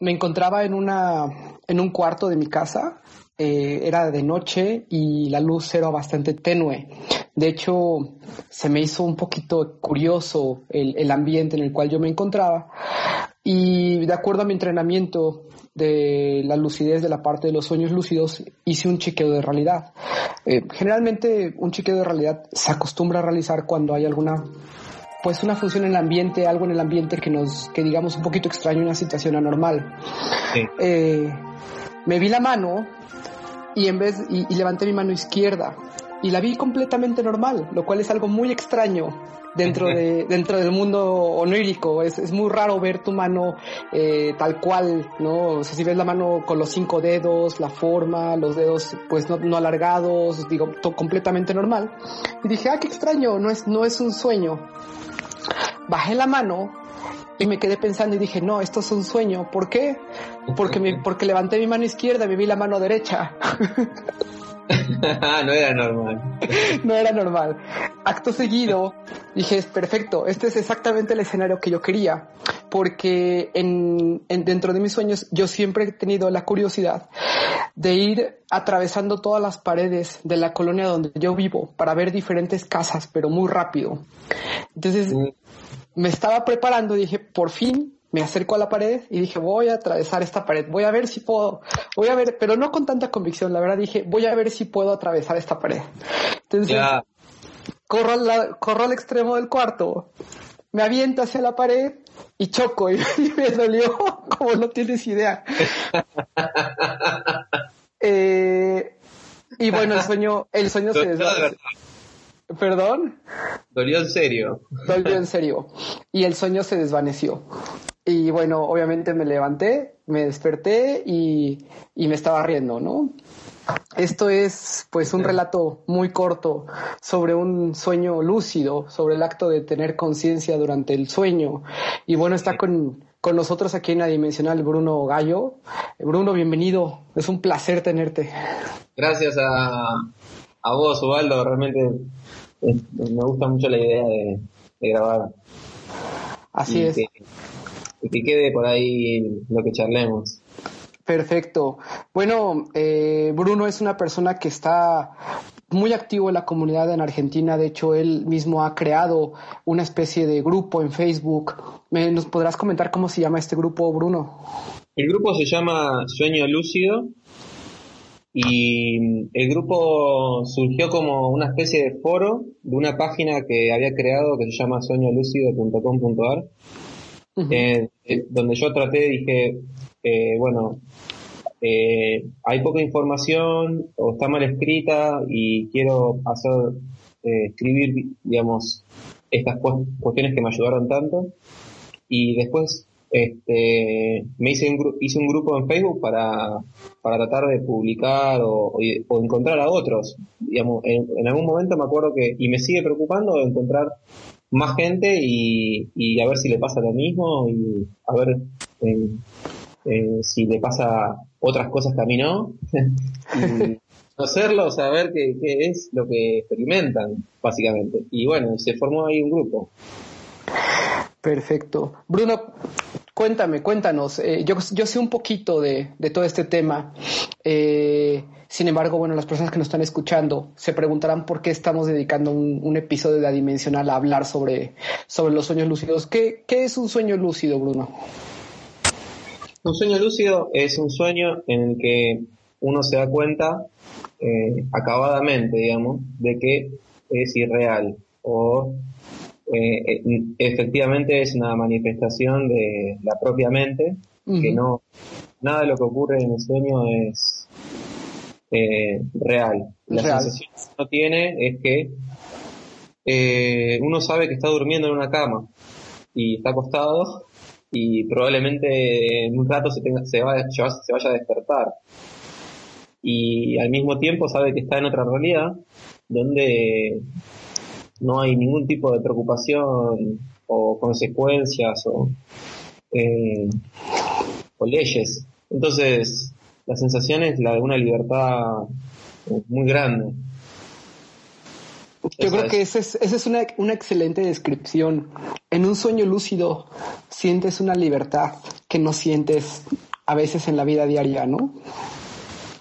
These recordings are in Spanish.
me encontraba en una en un cuarto de mi casa eh, era de noche y la luz era bastante tenue. De hecho se me hizo un poquito curioso el, el ambiente en el cual yo me encontraba y de acuerdo a mi entrenamiento de la lucidez de la parte de los sueños lúcidos hice un chequeo de realidad. Eh, generalmente un chequeo de realidad se acostumbra a realizar cuando hay alguna pues una función en el ambiente, algo en el ambiente que nos, que digamos un poquito extraño, una situación anormal. Eh, me vi la mano y en vez, y, levanté mi mano izquierda y la vi completamente normal, lo cual es algo muy extraño dentro de dentro del mundo onírico. Es, es muy raro ver tu mano eh, tal cual, ¿no? O sea, si ves la mano con los cinco dedos, la forma, los dedos pues no, no alargados, digo, todo completamente normal. Y dije, ah, qué extraño, no es, no es un sueño bajé la mano y me quedé pensando y dije, no, esto es un sueño. ¿Por qué? Porque, porque levanté mi mano izquierda y me vi la mano derecha. no era normal. no era normal. Acto seguido, dije, es perfecto, este es exactamente el escenario que yo quería, porque en, dentro de mis sueños yo siempre he tenido la curiosidad de ir atravesando todas las paredes de la colonia donde yo vivo para ver diferentes casas, pero muy rápido. Entonces, mm. me estaba preparando y dije, por fin me acerco a la pared y dije, voy a atravesar esta pared, voy a ver si puedo, voy a ver, pero no con tanta convicción, la verdad dije, voy a ver si puedo atravesar esta pared. Entonces, corro, al, corro al extremo del cuarto, me aviento hacia la pared y choco y, me dolió como no tienes idea. Eh, y bueno, el sueño, el sueño se desvanece. ¿Perdón? Dolió en serio. Dolió en serio. Y el sueño se desvaneció. Y bueno, obviamente me levanté, me desperté y, me estaba riendo, ¿no? Esto es pues un relato muy corto sobre un sueño lúcido, sobre el acto de tener conciencia durante el sueño. Y bueno, está con, con nosotros aquí en la Dimensional Bruno Gallo. Bruno, bienvenido. Es un placer tenerte. Gracias a, a vos, Ubaldo. Realmente eh, me gusta mucho la idea de, grabar. Así es y que quede por ahí lo que charlemos. Perfecto. Bueno, eh, Bruno es una persona que está muy activo en la comunidad en Argentina. De hecho, él mismo ha creado una especie de grupo en Facebook. ¿Nos podrás comentar cómo se llama este grupo, Bruno? El grupo se llama Sueño Lúcido y el grupo surgió como una especie de foro de una página que había creado que se llama eh, eh, donde yo traté, dije, eh, bueno, eh, hay poca información o está mal escrita y quiero hacer, escribir, digamos, estas cuestiones que me ayudaron tanto. Y después este, me hice un, hice un grupo en Facebook para, para tratar de publicar o, o, encontrar a otros. Digamos, en, en, algún momento me acuerdo que, y me sigue preocupando encontrar más gente y, y, a ver si le pasa lo mismo y a ver eh, eh, si le pasa otras cosas que a mí no. conocerlo, saber qué, qué, es lo que experimentan, básicamente. Y bueno, se formó ahí un grupo. Perfecto. Bruno, cuéntame, cuéntanos. Eh, yo, sé un poquito de, todo este tema. Eh, sin embargo, bueno, las personas que nos están escuchando se preguntarán por qué estamos dedicando un, episodio de la dimensional a hablar sobre, sobre los sueños lúcidos. ¿Qué, es un sueño lúcido, Bruno? Un sueño lúcido es un sueño en el que uno se da cuenta eh, acabadamente, digamos, de que es irreal o eh, efectivamente es una manifestación de la propia mente, que no, nada de lo que ocurre en el sueño es eh, real. La sensación que uno tiene es que eh, uno sabe que está durmiendo en una cama y está acostado y probablemente en un rato se, tenga, se, vaya, se vaya a despertar. Y al mismo tiempo sabe que está en otra realidad donde no hay ningún tipo de preocupación o consecuencias o, eh, o leyes. Entonces, la sensación es la de una libertad muy grande. Yo creo que esa es, esa es una, una, excelente descripción. En un sueño lúcido sientes una libertad que no sientes a veces en la vida diaria, ¿no?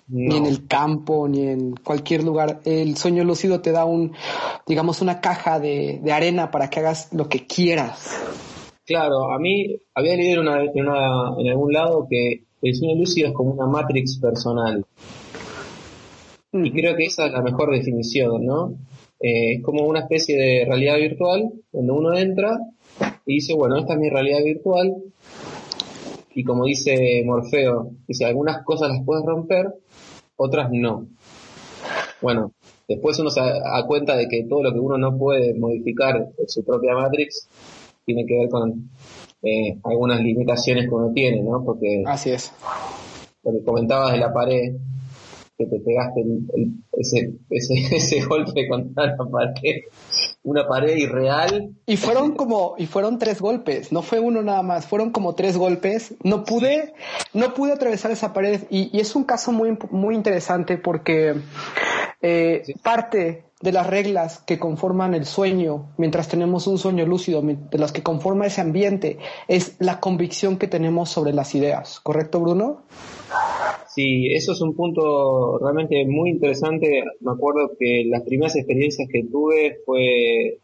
Ni en el campo, ni en cualquier lugar. El sueño lúcido te da un, digamos, una caja de, de arena para que hagas lo que quieras. Claro, a mí había leído una, una, en algún lado que el sueño lúcido es como una matrix personal. Y creo que esa es la mejor definición, ¿no? Eh, es como una especie de realidad virtual donde uno entra y dice, bueno, esta es mi realidad virtual. Y como dice Morfeo, dice, algunas cosas las puedes romper, otras no. Bueno, después uno se da cuenta de que todo lo que uno no puede modificar en su propia Matrix tiene que ver con eh, algunas limitaciones que uno tiene, ¿no? Porque, Así es. Porque comentabas de la pared, que te pegaste ese, ese, ese golpe contra la pared, una pared irreal. Y fueron como, y fueron tres golpes, no fue uno nada más, fueron como tres golpes. No pude, no pude atravesar esa pared y, y es un caso muy, muy interesante porque eh, sí. parte de las reglas que conforman el sueño, mientras tenemos un sueño lúcido, de las que conforma ese ambiente, es la convicción que tenemos sobre las ideas. ¿Correcto, Bruno? Sí, eso es un punto realmente muy interesante. Me acuerdo que las primeras experiencias que tuve fue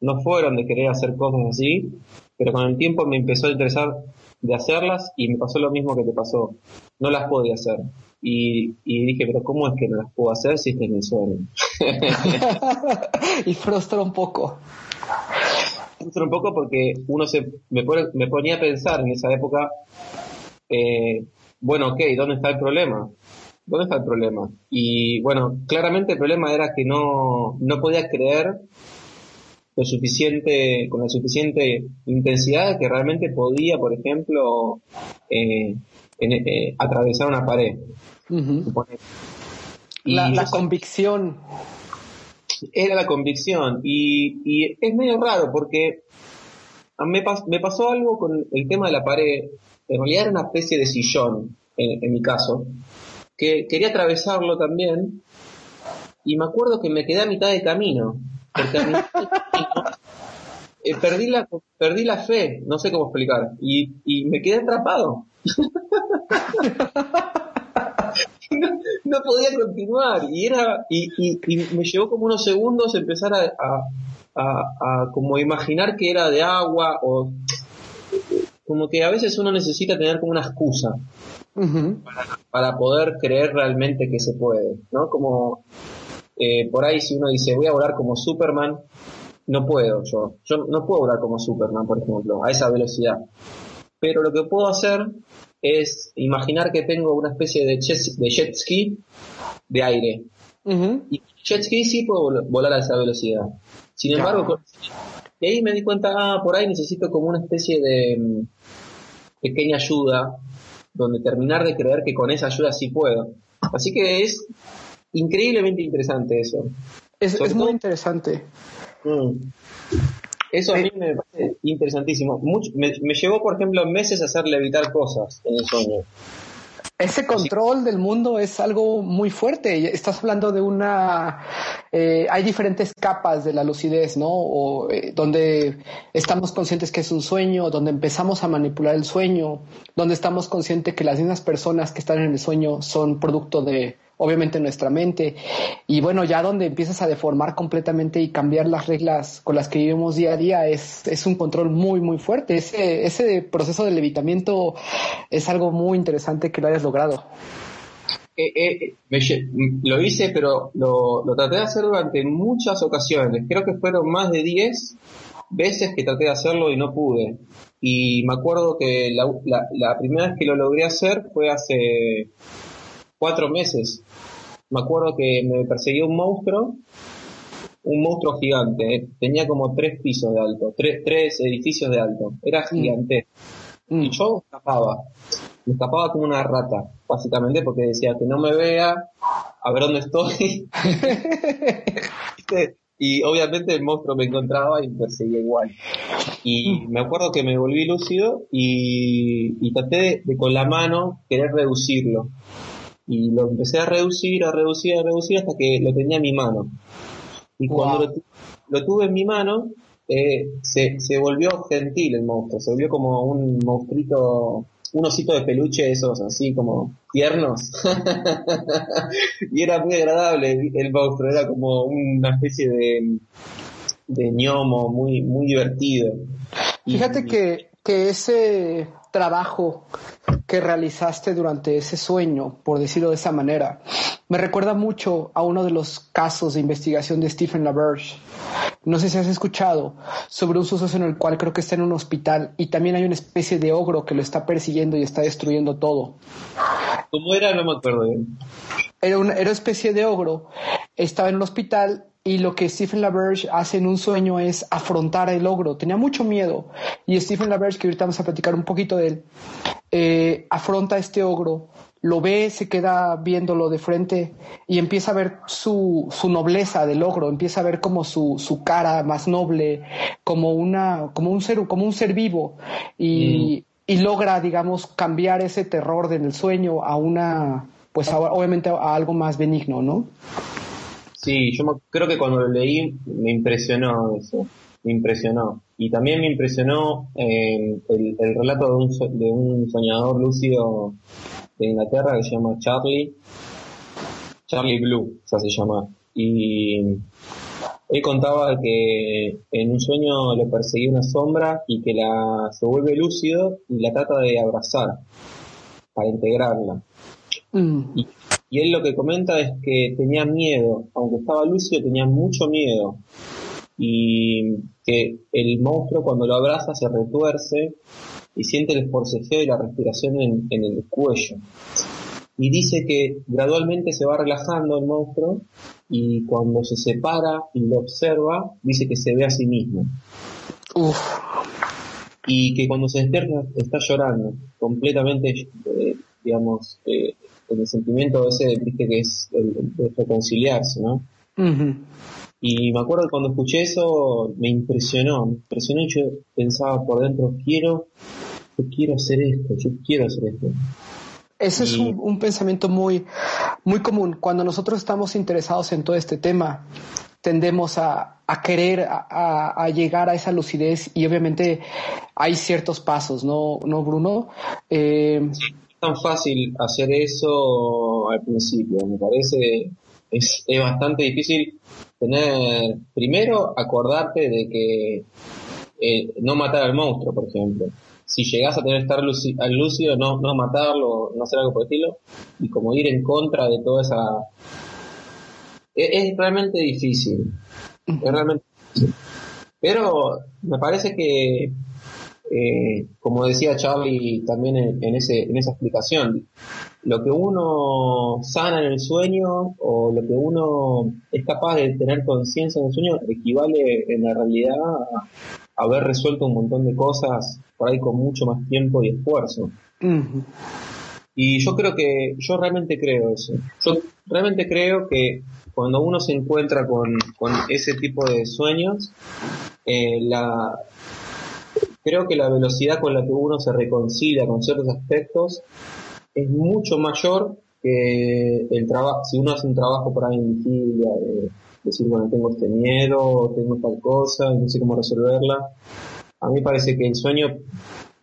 no fueron de querer hacer cosas así, pero con el tiempo me empezó a interesar de hacerlas y me pasó lo mismo que te pasó. No las podía hacer. Y, y dije, pero ¿cómo es que no las puedo hacer si este es mi sueño? y frustra un poco. Frustra un poco porque uno se me, pone, me ponía a pensar en esa época, eh, bueno, ok, ¿dónde está el problema? ¿Dónde está el problema? Y bueno, claramente el problema era que no, no podía creer lo suficiente, con la suficiente intensidad que realmente podía, por ejemplo, eh, en, eh, atravesar una pared. Uh -huh. La, la convicción. Era la convicción. Y, y, es medio raro porque me, pas, me, pasó algo con el tema de la pared. En realidad era una especie de sillón, en, mi caso, que quería atravesarlo también. Y me acuerdo que me quedé a mitad de camino. Porque eh, perdí, la, perdí la fe, no sé cómo explicar. Y, y me quedé atrapado. no, podía continuar y era y, y, me llevó como unos segundos empezar a, a, a, a, como imaginar que era de agua o como que a veces uno necesita tener como una excusa uh -huh. para, para, poder creer realmente que se puede no como eh, por ahí si uno dice voy a volar como Superman no puedo yo yo no puedo volar como Superman por ejemplo a esa velocidad pero lo que puedo hacer es imaginar que tengo una especie de, jet, de jet ski de aire. Uh -huh. Y jet ski sí puedo volar a esa velocidad. Sin embargo, con, y ahí me di cuenta, ah, por ahí necesito como una especie de um, pequeña ayuda, donde terminar de creer que con esa ayuda sí puedo. Así que es increíblemente interesante eso. Es, es muy interesante. Mm. Eso a mí me parece interesantísimo. Mucho, me, me, llevó, por ejemplo, meses a hacerle evitar cosas en el sueño. Ese control del mundo es algo muy fuerte. Estás hablando de una... Eh, hay diferentes capas de la lucidez, ¿no? O, eh, donde estamos conscientes que es un sueño, donde empezamos a manipular el sueño, donde estamos conscientes que las mismas personas que están en el sueño son producto de obviamente nuestra mente. Y bueno, ya donde empiezas a deformar completamente y cambiar las reglas con las que vivimos día a día es, es un control muy, muy fuerte. Ese, ese proceso de levitamiento es algo muy interesante que lo hayas logrado. eh, lo hice, pero lo, lo, traté de hacer durante muchas ocasiones. Creo que fueron más de 10 veces que traté de hacerlo y no pude. Y me acuerdo que la, la, primera vez que lo logré hacer fue hace cuatro meses. Me acuerdo que me perseguía un monstruo, un monstruo gigante. Eh. Tenía como tres pisos de alto, tres, tres edificios de alto. Era mm. gigante. Mm. Y yo escapaba. Me escapaba como una rata, básicamente, porque decía que no me vea, a ver dónde estoy. y obviamente el monstruo me encontraba y me perseguía igual. Y me acuerdo que me volví lúcido y, traté de, con la mano querer reducirlo. Y lo empecé a reducir, a reducir, a reducir hasta que lo tenía en mi mano. Y cuando lo, tuve en mi mano, eh, se, se volvió gentil el monstruo, se volvió como un monstruito un osito de peluche esos así como tiernos. y era muy agradable el, monstruo, era como una especie de, de ñomo muy, muy divertido. Fíjate que, que ese trabajo que realizaste durante ese sueño, por decirlo de esa manera, me recuerda mucho a uno de los casos de investigación de Stephen LaBerge. No sé si has escuchado sobre un suceso en el cual creo que está en un hospital y también hay una especie de ogro que lo está persiguiendo y está destruyendo todo. ¿Cómo era? No me acuerdo bien. Era una, era especie de ogro. Estaba en un hospital y lo que Stephen LaBerge hace en un sueño es afrontar el ogro. Tenía mucho miedo y Stephen LaBerge, que ahorita vamos a platicar un poquito de él, eh, afronta este ogro lo ve, se queda viéndolo de frente y empieza a ver su, su nobleza del logro, empieza a ver como su, su, cara más noble, como una, como un ser, como un ser vivo y, mm. y logra, digamos, cambiar ese terror del sueño a una, pues obviamente a algo más benigno, ¿no? Sí, yo creo que cuando lo leí me impresionó eso, me impresionó. Y también me impresionó eh, el, el, relato de un, de un soñador lúcido de Inglaterra que se llama Charlie, Charlie Blue, o sea, se llama. Y él contaba que en un sueño le perseguía una sombra y que la se vuelve lúcido y la trata de abrazar para integrarla. Mm. Y, y, él lo que comenta es que tenía miedo, aunque estaba lúcido tenía mucho miedo y que el monstruo cuando lo abraza se retuerce y siente el forcejeo y la respiración en, el cuello. Y dice que gradualmente se va relajando el monstruo y cuando se separa y lo observa, dice que se ve a sí mismo. Y que cuando se despierta está llorando, completamente, eh, digamos, eh, el sentimiento ese, viste, que es el, reconciliarse, ¿no? Y me acuerdo que cuando escuché eso me impresionó, me impresionó y yo pensaba por dentro, quiero yo quiero hacer esto, yo quiero hacer esto. Ese es un, pensamiento muy, muy común. Cuando nosotros estamos interesados en todo este tema, tendemos a, querer a, llegar a esa lucidez y obviamente hay ciertos pasos, ¿no, no Bruno? Eh, tan fácil hacer eso al principio, me parece, es, es bastante difícil tener, primero acordarte de que eh, no matar al monstruo, por ejemplo. Si llegas a tener que estar al lúcido, no, no matarlo, no hacer algo por el estilo, y como ir en contra de toda esa... Es, realmente difícil, es realmente difícil. Pero me parece que, eh, como decía Charlie también en, ese, en esa explicación, lo que uno sana en el sueño o lo que uno es capaz de tener conciencia en el sueño equivale en la realidad a haber resuelto un montón de cosas por ahí con mucho más tiempo y esfuerzo. Y yo creo que, yo realmente creo eso. Yo realmente creo que cuando uno se encuentra con, ese tipo de sueños, eh, la, creo que la velocidad con la que uno se reconcilia con ciertos aspectos es mucho mayor que el trabajo, si uno hace un trabajo por ahí en vigilia, de decir, bueno, tengo este miedo, tengo tal cosa, no sé cómo resolverla. A mí parece que el sueño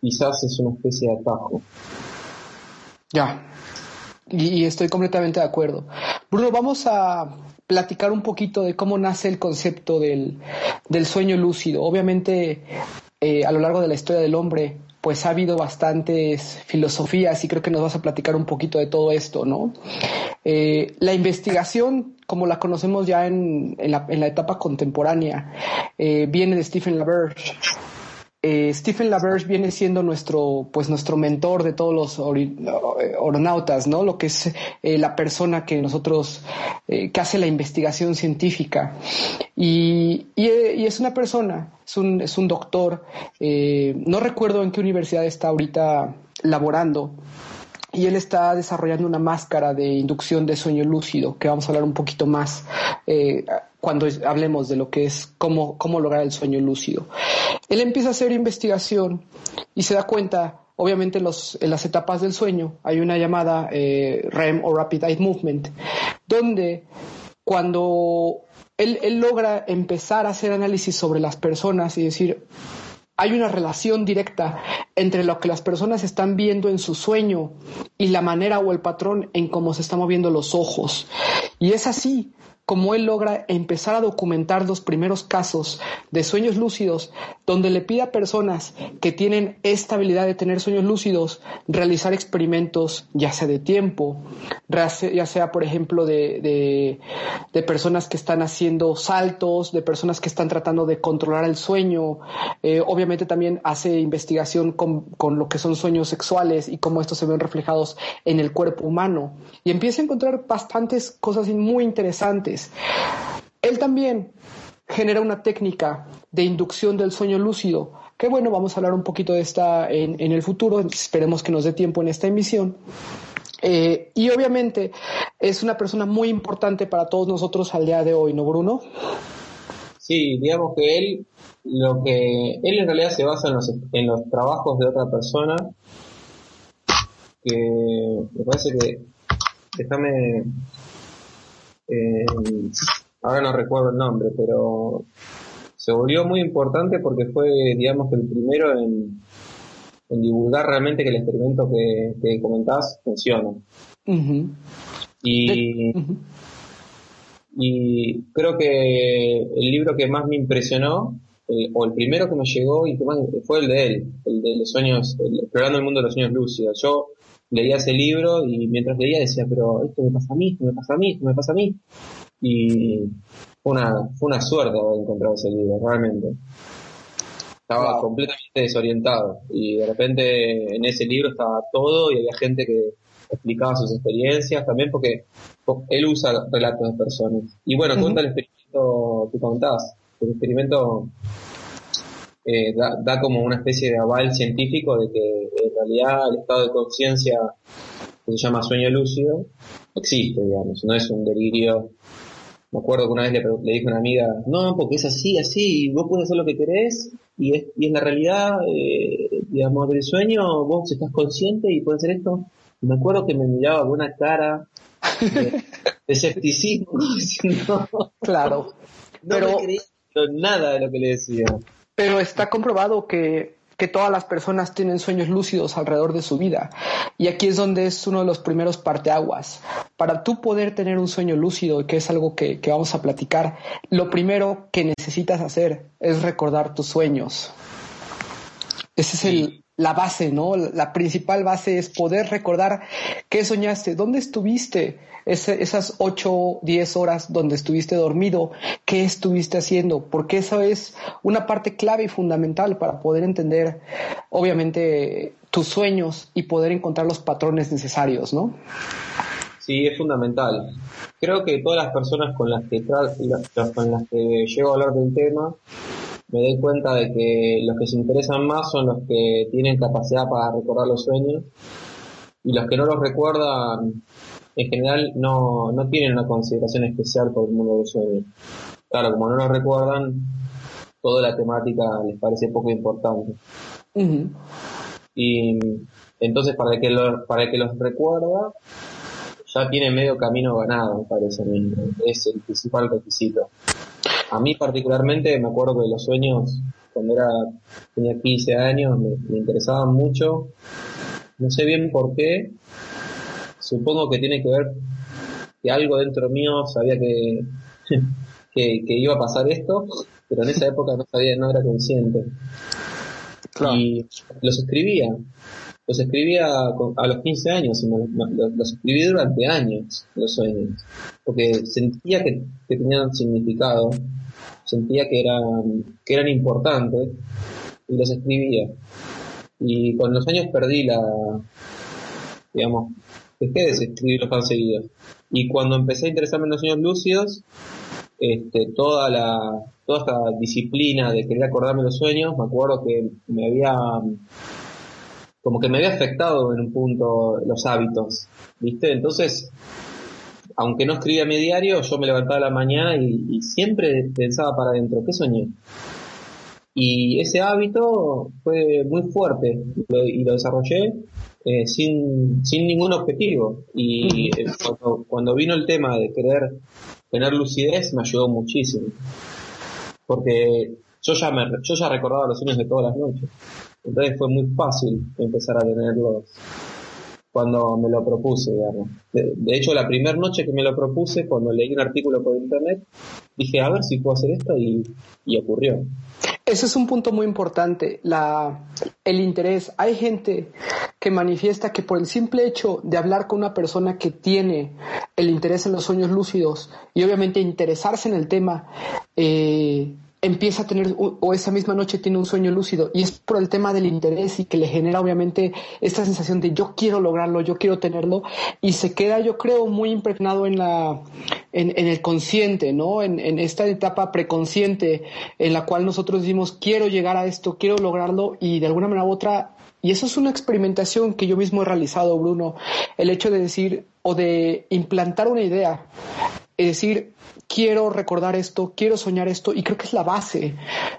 quizás es una especie de atajo. Ya, y, estoy completamente de acuerdo. Bruno, vamos a platicar un poquito de cómo nace el concepto del, sueño lúcido. Obviamente, eh, a lo largo de la historia del hombre pues ha habido bastantes filosofías y creo que nos vas a platicar un poquito de todo esto, ¿no? Eh, la investigación, como la conocemos ya en, la, etapa contemporánea, eh, viene de Stephen LaBerge. Eh, Stephen LaBerge viene siendo nuestro, pues nuestro mentor de todos los oronautas, ¿no? Lo que es la persona que nosotros, que hace la investigación científica. Y, es una persona, es un, es un doctor, no recuerdo en qué universidad está ahorita laborando, y él está desarrollando una máscara de inducción de sueño lúcido, que vamos a hablar un poquito más eh, cuando hablemos de lo que es cómo, cómo lograr el sueño lúcido. Él empieza a hacer investigación y se da cuenta, obviamente en, los, en las etapas del sueño hay una llamada eh, REM o Rapid Eye Movement, donde cuando él, él logra empezar a hacer análisis sobre las personas y decir, hay una relación directa entre lo que las personas están viendo en su sueño y la manera o el patrón en cómo se están moviendo los ojos. Y es así como él logra empezar a documentar los primeros casos de sueños lúcidos, donde le pide a personas que tienen esta habilidad de tener sueños lúcidos realizar experimentos, ya sea de tiempo, ya sea, por ejemplo, de, personas que están haciendo saltos, de personas que están tratando de controlar el sueño. Eh, obviamente también hace investigación con, con lo que son sueños sexuales y cómo estos se ven reflejados en el cuerpo humano. Y empieza a encontrar bastantes cosas muy interesantes él también genera una técnica de inducción del sueño lúcido, que bueno, vamos a hablar un poquito de esta en, el futuro, esperemos que nos dé tiempo en esta emisión. Eh, y obviamente es una persona muy importante para todos nosotros al día de hoy, ¿no, Bruno? Sí, digamos que él, lo que él en realidad se basa en los, en los trabajos de otra persona, que me parece que, déjame eh, ahora no recuerdo el nombre, pero se volvió muy importante porque fue, digamos, que el primero en, divulgar realmente que el experimento que, que comentás funciona. Y, y creo que el libro que más me impresionó, o el primero que me llegó y que más, fue el de él, el de los sueños, explorando el mundo de los sueños lúcidos. Yo leía ese libro y mientras leía decía, pero esto me pasa a mí, esto me pasa a mí, esto me pasa a mí. Y fue una, fue una suerte haber encontrado ese libro, realmente. Estaba completamente desorientado y de repente en ese libro estaba todo y había gente que explicaba sus experiencias también porque él usa relatos de personas. Y bueno, cuenta el experimento que contás. El experimento eh, da, como una especie de aval científico de que en realidad el estado de conciencia que se llama sueño lúcido existe, digamos, no es un delirio. Me acuerdo que una vez le, le dije a una amiga, no, porque es así, así, vos puedes hacer lo que querés y, es, y en la realidad, eh, digamos, del sueño vos estás consciente y puedes hacer esto. me acuerdo que me miraba con una cara de, escepticismo, claro. No pero... me nada de lo que le decía. Pero está comprobado que, todas las personas tienen sueños lúcidos alrededor de su vida. Y aquí es donde es uno de los primeros parteaguas. Para tú poder tener un sueño lúcido, que es algo que, vamos a platicar, lo primero que necesitas hacer es recordar tus sueños. Esa es el, la base, ¿no? La principal base es poder recordar qué soñaste, dónde estuviste, esas 8, 10 horas donde estuviste dormido, qué estuviste haciendo, porque eso es una parte clave y fundamental para poder entender, obviamente, tus sueños y poder encontrar los patrones necesarios, ¿no? Sí, es fundamental. Creo que todas las personas con las que, con las que llego a hablar del tema, me doy cuenta de que los que se interesan más son los que tienen capacidad para recordar los sueños y los que no los recuerdan en general no, no tienen una consideración especial por el mundo del sueño. Claro, como no lo recuerdan, toda la temática les parece poco importante. Y entonces para el que lo, para el que los recuerda, ya tiene medio camino ganado, me parece a mí. Es el principal requisito. A mí particularmente me acuerdo de los sueños cuando era tenía 15 años, me, me interesaban mucho. No sé bien por qué, supongo que tiene que ver que algo dentro mío sabía que, que, iba a pasar esto, pero en esa época no sabía, no era consciente. Y los escribía. Los escribía a los 15 años, los, escribí durante años, los sueños. Porque sentía que, que tenían significado, sentía que eran, que eran importantes, y los escribía. Y con los años perdí la, digamos, dejé de escribirlos tan seguidos. Y cuando empecé a interesarme en los sueños lúcidos, este, toda la toda esta disciplina de querer acordarme los sueños, me acuerdo que me había como que me había afectado en un punto los hábitos, ¿viste? Entonces, aunque no escribía mi diario, yo me levantaba a la mañana y, siempre pensaba para adentro, ¿qué soñé? Y ese hábito fue muy fuerte y lo desarrollé eh, sin, sin ningún objetivo. Y eh, cuando, cuando vino el tema de querer tener lucidez me ayudó muchísimo. Porque yo ya, me, yo ya recordaba los sueños de todas las noches. Entonces fue muy fácil empezar a tenerlos cuando me lo propuse, digamos. De, hecho, la primera noche que me lo propuse, cuando leí un artículo por internet, dije, a ver si puedo hacer esto y, y ocurrió. Ese es un punto muy importante, la, el interés. Hay gente que manifiesta que por el simple hecho de hablar con una persona que tiene el interés en los sueños lúcidos y obviamente interesarse en el tema, eh, empieza a tener, o esa misma noche tiene un sueño lúcido, y es por el tema del interés y que le genera obviamente esta sensación de yo quiero lograrlo, yo quiero tenerlo, y se queda, yo creo, muy impregnado en la, en, el consciente, ¿no? En, en, esta etapa preconsciente en la cual nosotros decimos quiero llegar a esto, quiero lograrlo, y de alguna manera u otra y eso es una experimentación que yo mismo he realizado, Bruno, el hecho de decir o de implantar una idea, es decir, quiero recordar esto, quiero soñar esto, y creo que es la base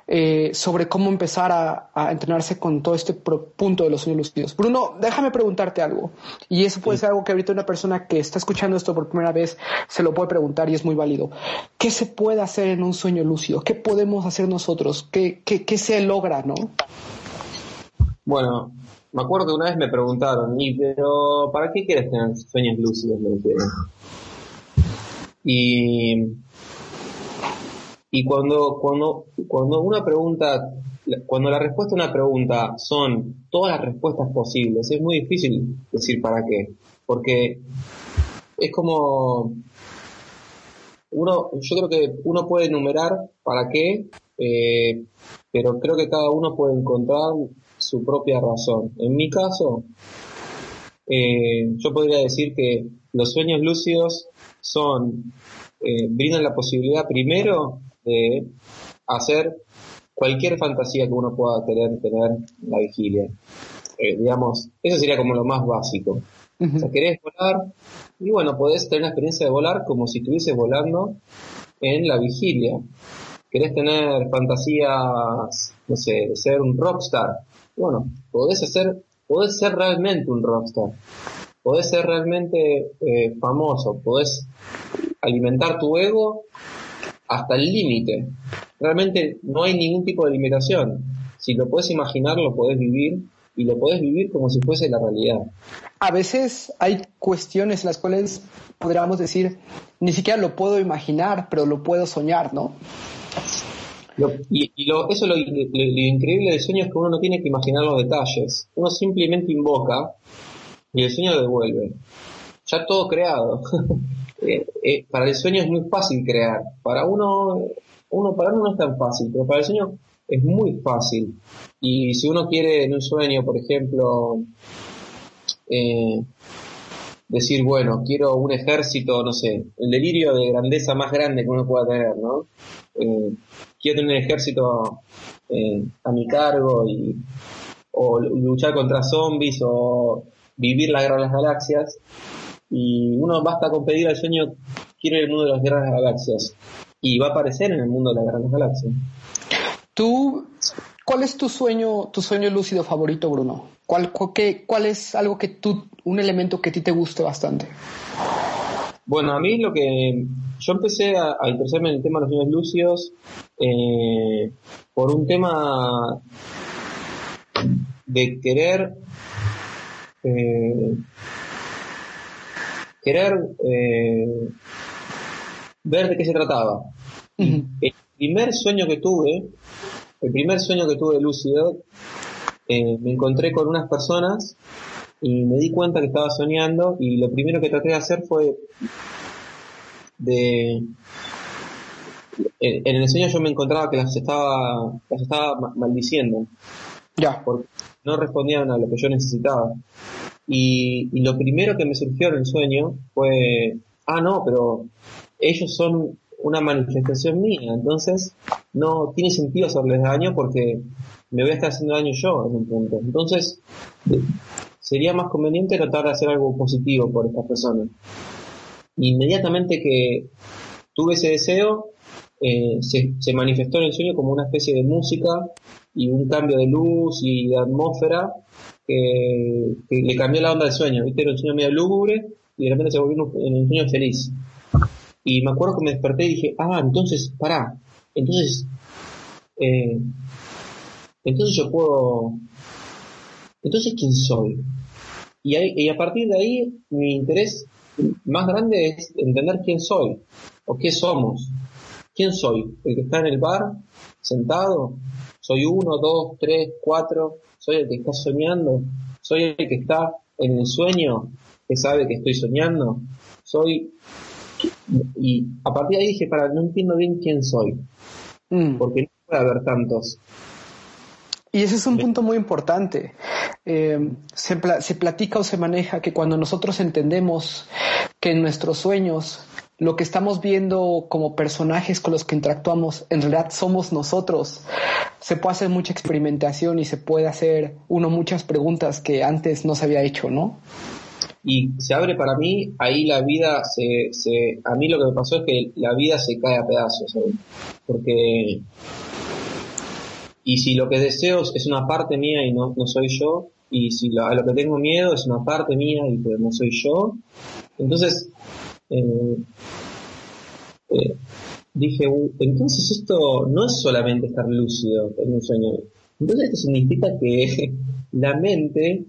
eh, sobre cómo empezar a, entrenarse con todo este punto de los sueños lúcidos. Bruno, déjame preguntarte algo, y eso puede ser algo que ahorita una persona que está escuchando esto por primera vez se lo puede preguntar y es muy válido. ¿Qué se puede hacer en un sueño lúcido? ¿Qué podemos hacer nosotros? ¿Qué, qué, se logra, no? Bueno, me acuerdo que una vez me preguntaron, ¿y pero para qué quieres tener sueños lúcidos? Y, y cuando, cuando, cuando una pregunta, cuando la respuesta a una pregunta son todas las respuestas posibles, es muy difícil decir para qué. Porque es como, uno, yo creo que uno puede enumerar para qué, eh, pero creo que cada uno puede encontrar su propia razón. En mi caso, eh, yo podría decir que los sueños lúcidos son, eh, brindan la posibilidad primero de hacer cualquier fantasía que uno pueda querer tener en la vigilia. Eh, digamos, eso sería como lo más básico. O sea, querés volar y bueno, podés tener la experiencia de volar como si estuvieses volando en la vigilia. Querés tener fantasías, no sé, de ser un rockstar. Bueno, podés hacer, podés ser realmente un rockstar podés ser realmente eh, famoso, podés alimentar tu ego hasta el límite. Realmente no hay ningún tipo de limitación. Si lo puedes imaginar, lo podés vivir y lo podés vivir como si fuese la realidad. A veces hay cuestiones en las cuales podríamos decir, ni siquiera lo puedo imaginar, pero lo puedo soñar, ¿no? y, lo, eso lo, lo, increíble del sueño es que uno no tiene que imaginar los detalles. Uno simplemente invoca y el sueño devuelve. Ya todo creado. Eh, eh, para el sueño es muy fácil crear. Para uno, para uno no es tan fácil, pero para el sueño es muy fácil. Y si uno quiere en un sueño, por ejemplo, eh, decir, bueno, quiero un ejército, no sé, el delirio de grandeza más grande que uno pueda tener, ¿no? quiero tener un ejército a mi cargo y o luchar contra zombies o vivir la guerra de las galaxias y uno basta con pedir al sueño quiero el mundo de las guerras de las galaxias y va a aparecer en el mundo de las guerra de las galaxias. ¿Tú, cuál es tu sueño, tu sueño lúcido favorito, Bruno? ¿Cuál, cuál es algo que tú, un elemento que a ti te guste bastante? Bueno, a mí lo que yo empecé a, interesarme en el tema de los sueños lúcidos eh, por un tema de querer eh, querer eh, ver de qué se trataba. El primer sueño que tuve, el primer sueño que tuve lúcido, eh, me encontré con unas personas y me di cuenta que estaba soñando y lo primero que traté de hacer fue de en, el sueño yo me encontraba que las estaba las estaba maldiciendo. Ya. Porque no respondían a lo que yo necesitaba y, lo primero que me surgió en el sueño fue ah no pero ellos son una manifestación mía entonces no tiene sentido hacerles daño porque me voy a estar haciendo daño yo en un punto. Entonces, sería más conveniente tratar de hacer algo positivo por estas personas. Inmediatamente que tuve ese deseo, eh, se, manifestó en el sueño como una especie de música y un cambio de luz y de atmósfera que, le cambió la onda del sueño. ¿Viste? Era un sueño medio lúgubre y de repente se volvió un sueño feliz. Y me acuerdo que me desperté y dije, ah, entonces, pará, entonces, eh, entonces yo puedo, entonces ¿quién soy? Y, y a partir de ahí mi interés más grande es entender quién soy o qué somos. ¿Quién soy? ¿El que está en el bar, sentado? ¿Soy uno, dos, tres, cuatro? ¿Soy el que está soñando? ¿Soy el que está en el sueño, que sabe que estoy soñando? ¿Soy... Y a partir de ahí dije, para, no entiendo bien quién soy. Mm. Porque no puede haber tantos. Y ese es un punto muy importante. Eh, se, se, platica o se maneja que cuando nosotros entendemos que en nuestros sueños lo que estamos viendo como personajes con los que interactuamos en realidad somos nosotros, se puede hacer mucha experimentación y se puede hacer uno muchas preguntas que antes no se había hecho, ¿no? y se abre para mí, ahí la vida se, se, a mí lo que me pasó es que la vida se cae a pedazos, porque, y si lo que deseo es una parte mía y no, no soy yo, y si lo, a lo que tengo miedo es una parte mía y que no soy yo, entonces, eh, eh, dije, entonces esto no es solamente estar lúcido en un sueño, entonces esto significa que la mente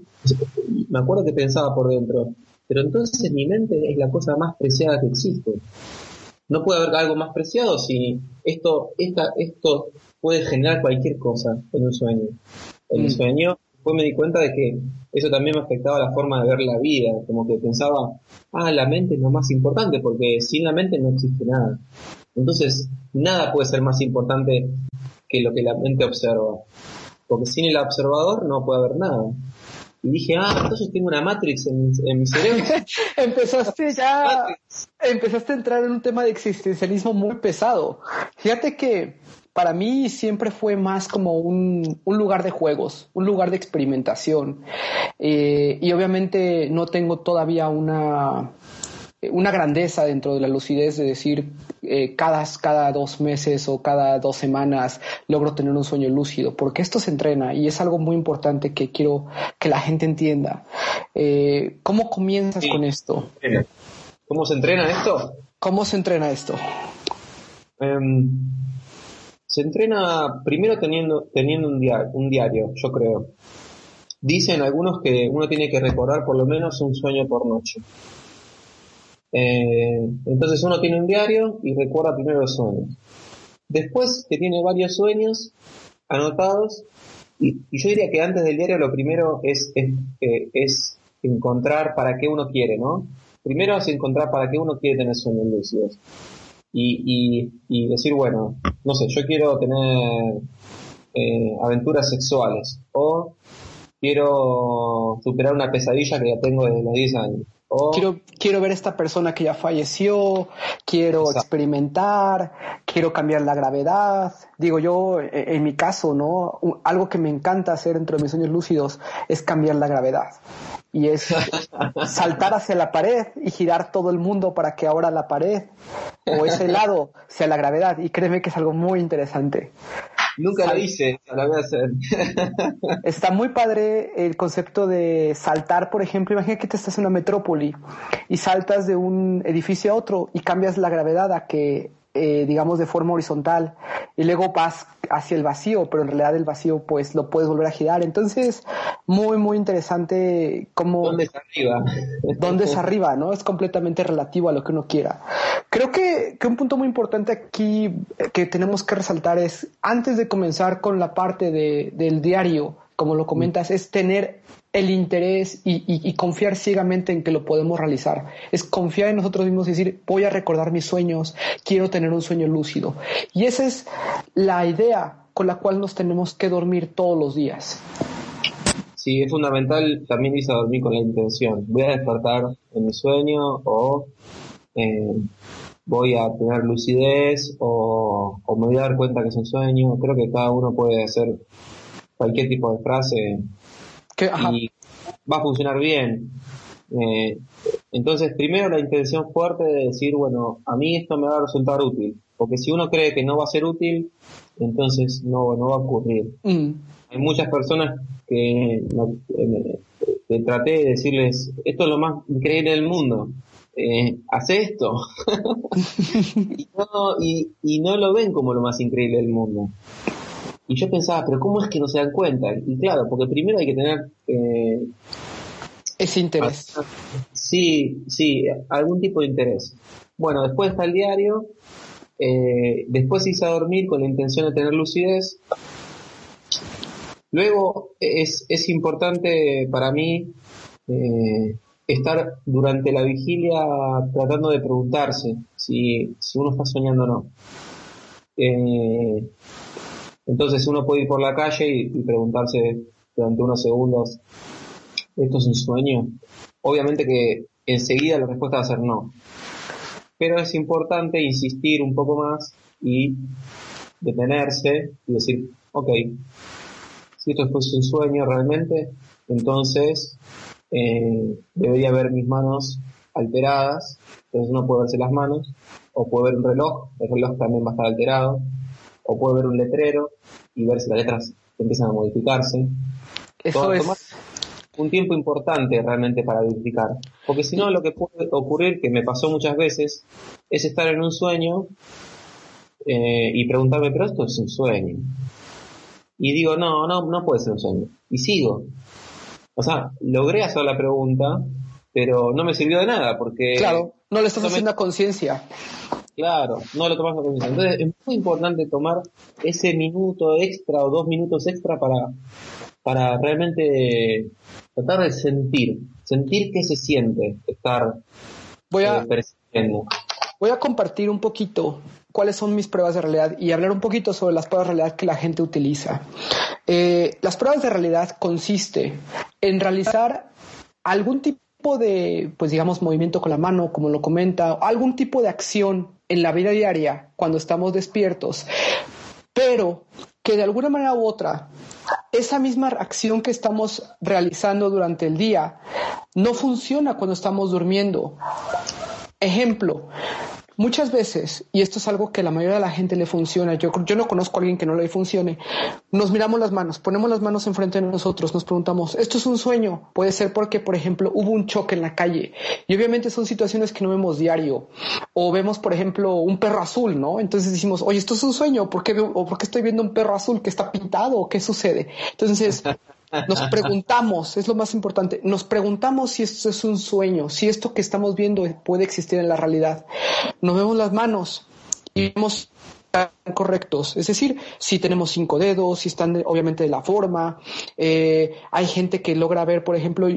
me acuerdo que pensaba por dentro, pero entonces mi mente es la cosa más preciada que existe. No puede haber algo más preciado si esto, esta, esto puede generar cualquier cosa en un sueño. En un mm. sueño, después me di cuenta de que eso también me afectaba la forma de ver la vida, como que pensaba, ah, la mente es lo más importante, porque sin la mente no existe nada. Entonces, nada puede ser más importante que lo que la mente observa, porque sin el observador no puede haber nada. Y dije, ah, entonces tengo una Matrix en, mi cerebro. empezaste ya, empezaste a entrar en un tema de existencialismo muy pesado. Fíjate que para mí siempre fue más como un, un lugar de juegos, un lugar de experimentación. Eh, y obviamente no tengo todavía una, una grandeza dentro de la lucidez de decir eh, cada, cada dos meses o cada dos semanas logro tener un sueño lúcido, porque esto se entrena y es algo muy importante que quiero que la gente entienda. Eh, ¿Cómo comienzas con esto? ¿Cómo se entrena esto? ¿Cómo se entrena esto? Em, se entrena primero teniendo, teniendo un, diario, yo creo. Dicen algunos que uno tiene que recordar por lo menos un sueño por noche. Eh, entonces uno tiene un diario y recuerda primero los sueños. Después que tiene varios sueños anotados, y, yo diría que antes del diario lo primero es, es, eh, encontrar para qué uno quiere, ¿no? Primero es encontrar para qué uno quiere tener sueños lúcidos. Y, y, decir, bueno, no sé, yo quiero tener eh, aventuras sexuales o quiero superar una pesadilla que ya tengo desde los 10 años Quiero, quiero ver a esta persona que ya falleció, quiero experimentar, quiero cambiar la gravedad. Digo yo, e, en mi caso, ¿no? Algo que me encanta hacer dentro de mis sueños lúcidos es cambiar la gravedad. Y es saltar hacia la pared y girar todo el mundo para que ahora la pared o ese lado sea la gravedad. Y créeme que es algo muy interesante. Nunca lo hice, la voy a hacer. Está muy padre el concepto de saltar, por ejemplo, imagina que te estás en una metrópoli y saltas de un edificio a otro y cambias la gravedad a que eh, digamos, de forma horizontal y luego vas hacia el vacío, pero en realidad el vacío pues lo puedes volver a girar. Entonces, muy, muy interesante cómo... ¿Dónde es arriba? ¿Dónde es arriba? ¿no? Es completamente relativo a lo que uno quiera. Creo que, que un punto muy importante aquí que tenemos que resaltar es, antes de comenzar con la parte de, del diario, como lo comentas, es tener el interés y, confiar ciegamente en que lo podemos realizar. Es confiar en nosotros mismos y decir, voy a recordar mis sueños, quiero tener un sueño lúcido. Y esa es la idea con la cual nos tenemos que dormir todos los días. Sí, es fundamental también irse a dormir con la intención. Voy a despertar en mi sueño o eh, voy a tener lucidez o, me voy a dar cuenta que es un sueño. Creo que cada uno puede hacer cualquier tipo de frase y va a funcionar bien. Eh, entonces, primero la intención fuerte de decir, bueno, a mí esto me va a resultar útil, porque si uno cree que no va a ser útil, entonces no, no va a ocurrir. Mm. Hay muchas personas que, que, traté de decirles, esto es lo más increíble del mundo, eh, hace esto. y, no, y, no lo ven como lo más increíble del mundo. Y yo pensaba, pero ¿cómo es que no se dan cuenta? Y claro, porque primero hay que tener... Eh, Ese interés. Sí, sí, algún tipo de interés. Bueno, después está el diario, eh, después hice a dormir con la intención de tener lucidez. Luego es, es importante para mí eh, estar durante la vigilia tratando de preguntarse si, si uno está soñando o no. Eh, entonces uno puede ir por la calle y, preguntarse durante unos segundos, ¿esto es un sueño? Obviamente que enseguida la respuesta va a ser no. Pero es importante insistir un poco más y detenerse y decir, ok, si esto es un sueño realmente, entonces eh, debería ver mis manos alteradas, entonces uno puede verse las manos, o puede ver un reloj, el reloj también va a estar alterado, o puede ver un letrero y ver si las letras empiezan a modificarse. Eso es... un tiempo importante realmente para verificar, porque si no lo que puede ocurrir, que me pasó muchas veces, es estar en un sueño eh, y preguntarme, pero esto es un sueño. Y digo, no, no, no puede ser un sueño. Y sigo. O sea, logré hacer la pregunta, pero no me sirvió de nada porque... Claro, no le estás haciendo conciencia. Claro, no lo tomas a conciencia. Entonces es muy importante tomar ese minuto extra o dos minutos extra para, para realmente tratar de sentir, sentir qué se siente estar voy a, eh, Voy a compartir un poquito cuáles son mis pruebas de realidad y hablar un poquito sobre las pruebas de realidad que la gente utiliza. Eh, las pruebas de realidad consiste en realizar algún tipo de, pues digamos, movimiento con la mano, como lo comenta, algún tipo de acción en la vida diaria cuando estamos despiertos, pero que de alguna manera u otra, esa misma acción que estamos realizando durante el día no funciona cuando estamos durmiendo. Ejemplo, Muchas veces, y esto es algo que la mayoría de la gente le funciona, yo, yo no conozco a alguien que no le funcione, nos miramos las manos, ponemos las manos enfrente de nosotros, nos preguntamos, ¿esto es un sueño? Puede ser porque, por ejemplo, hubo un choque en la calle y obviamente son situaciones que no vemos diario. O vemos, por ejemplo, un perro azul, ¿no? Entonces decimos, oye, esto es un sueño, ¿por qué, o por qué estoy viendo un perro azul que está pintado? ¿O qué sucede? Entonces, nos preguntamos, es lo más importante, nos preguntamos si esto es un sueño, si esto que estamos viendo puede existir en la realidad. Nos vemos las manos y vemos correctos, es decir, si tenemos cinco dedos, si están obviamente de la forma, eh, hay gente que logra ver, por ejemplo,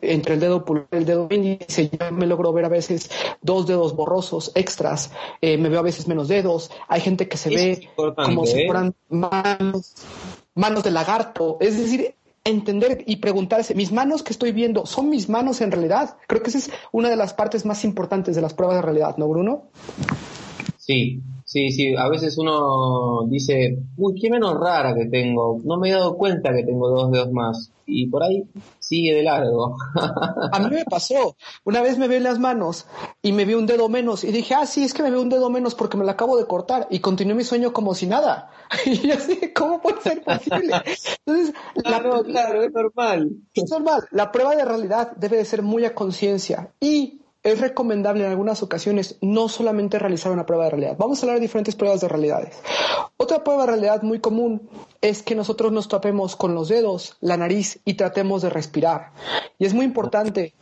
entre el dedo pulgar y el dedo índice, yo me logro ver a veces dos dedos borrosos extras, eh, me veo a veces menos dedos, hay gente que se ve como si ¿eh? fueran manos, manos de lagarto, es decir, entender y preguntarse, mis manos que estoy viendo, ¿son mis manos en realidad? Creo que esa es una de las partes más importantes de las pruebas de realidad, ¿no, Bruno? Sí, sí, sí. A veces uno dice, uy, qué menos rara que tengo. No me he dado cuenta que tengo dos dedos más. Y por ahí sigue de largo. A mí me pasó. Una vez me vi las manos y me vi un dedo menos y dije, ah, sí, es que me vi un dedo menos porque me lo acabo de cortar y continué mi sueño como si nada. Y yo así, ¿cómo puede ser posible? Entonces, claro, claro, es normal. Es normal. La prueba de realidad debe de ser muy a conciencia y es recomendable en algunas ocasiones no solamente realizar una prueba de realidad. Vamos a hablar de diferentes pruebas de realidades. Otra prueba de realidad muy común es que nosotros nos tapemos con los dedos la nariz y tratemos de respirar. Y es muy importante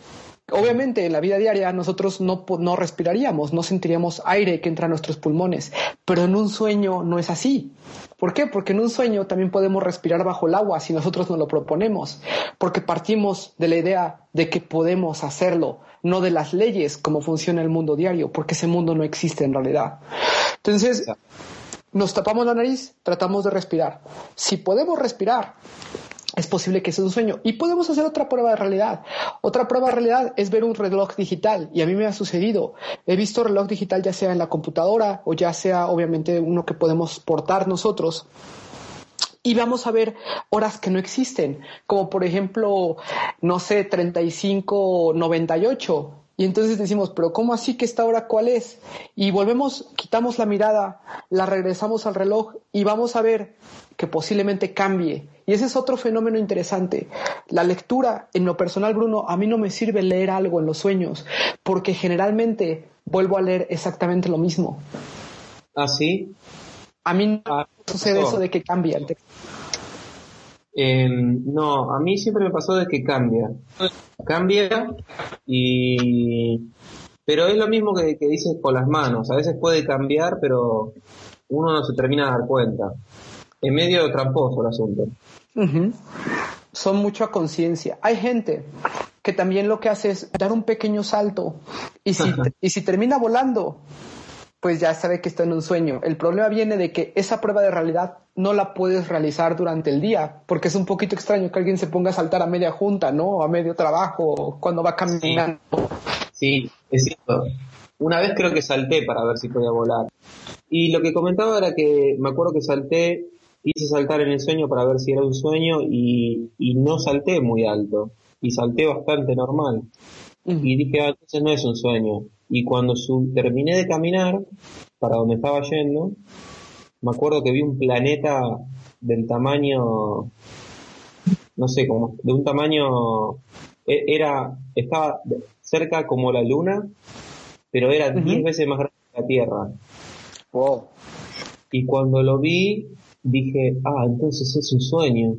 Obviamente en la vida diaria nosotros no, no respiraríamos, no sentiríamos aire que entra a nuestros pulmones, pero en un sueño no es así. ¿Por qué? Porque en un sueño también podemos respirar bajo el agua si nosotros nos lo proponemos, porque partimos de la idea de que podemos hacerlo, no de las leyes como funciona el mundo diario, porque ese mundo no existe en realidad. Entonces, nos tapamos la nariz, tratamos de respirar. Si podemos respirar, es posible que sea un sueño. Y podemos hacer otra prueba de realidad. Otra prueba de realidad es ver un reloj digital. Y a mí me ha sucedido. He visto reloj digital ya sea en la computadora o ya sea obviamente uno que podemos portar nosotros. Y vamos a ver horas que no existen, como por ejemplo, no sé, 35, 98. Y entonces decimos, pero ¿cómo así que esta hora cuál es? Y volvemos, quitamos la mirada, la regresamos al reloj y vamos a ver que posiblemente cambie. Y ese es otro fenómeno interesante. La lectura, en lo personal, Bruno, a mí no me sirve leer algo en los sueños, porque generalmente vuelvo a leer exactamente lo mismo. ¿Ah, sí? A mí no ah, sucede eso de que cambia el texto. Em, no, a mí siempre me pasó de que cambia. Cambia y... Pero es lo mismo que, que dices con las manos. A veces puede cambiar, pero uno no se termina de dar cuenta es medio tramposo el asunto. Son mucha conciencia. Hay gente que también lo que hace es dar un pequeño salto y si, y si termina volando, pues ya sabe que está en un sueño. El problema viene de que esa prueba de realidad no la puedes realizar durante el día, porque es un poquito extraño que alguien se ponga a saltar a media junta, ¿no? A medio trabajo, cuando va caminando. Sí, es cierto. Una vez creo que salté para ver si podía volar. Y lo que comentaba era que me acuerdo que salté Hice saltar en el sueño para ver si era un sueño y, no salté muy alto y salté bastante normal. Y dije, ah, entonces no es un sueño. Y cuando terminé de caminar para donde estaba yendo, me acuerdo que vi un planeta del tamaño, no sé, como de un tamaño, e, era, estaba cerca como la luna, pero era 10 veces más grande que la Tierra. Wow. Y cuando lo vi, dije, ah, entonces es un sueño.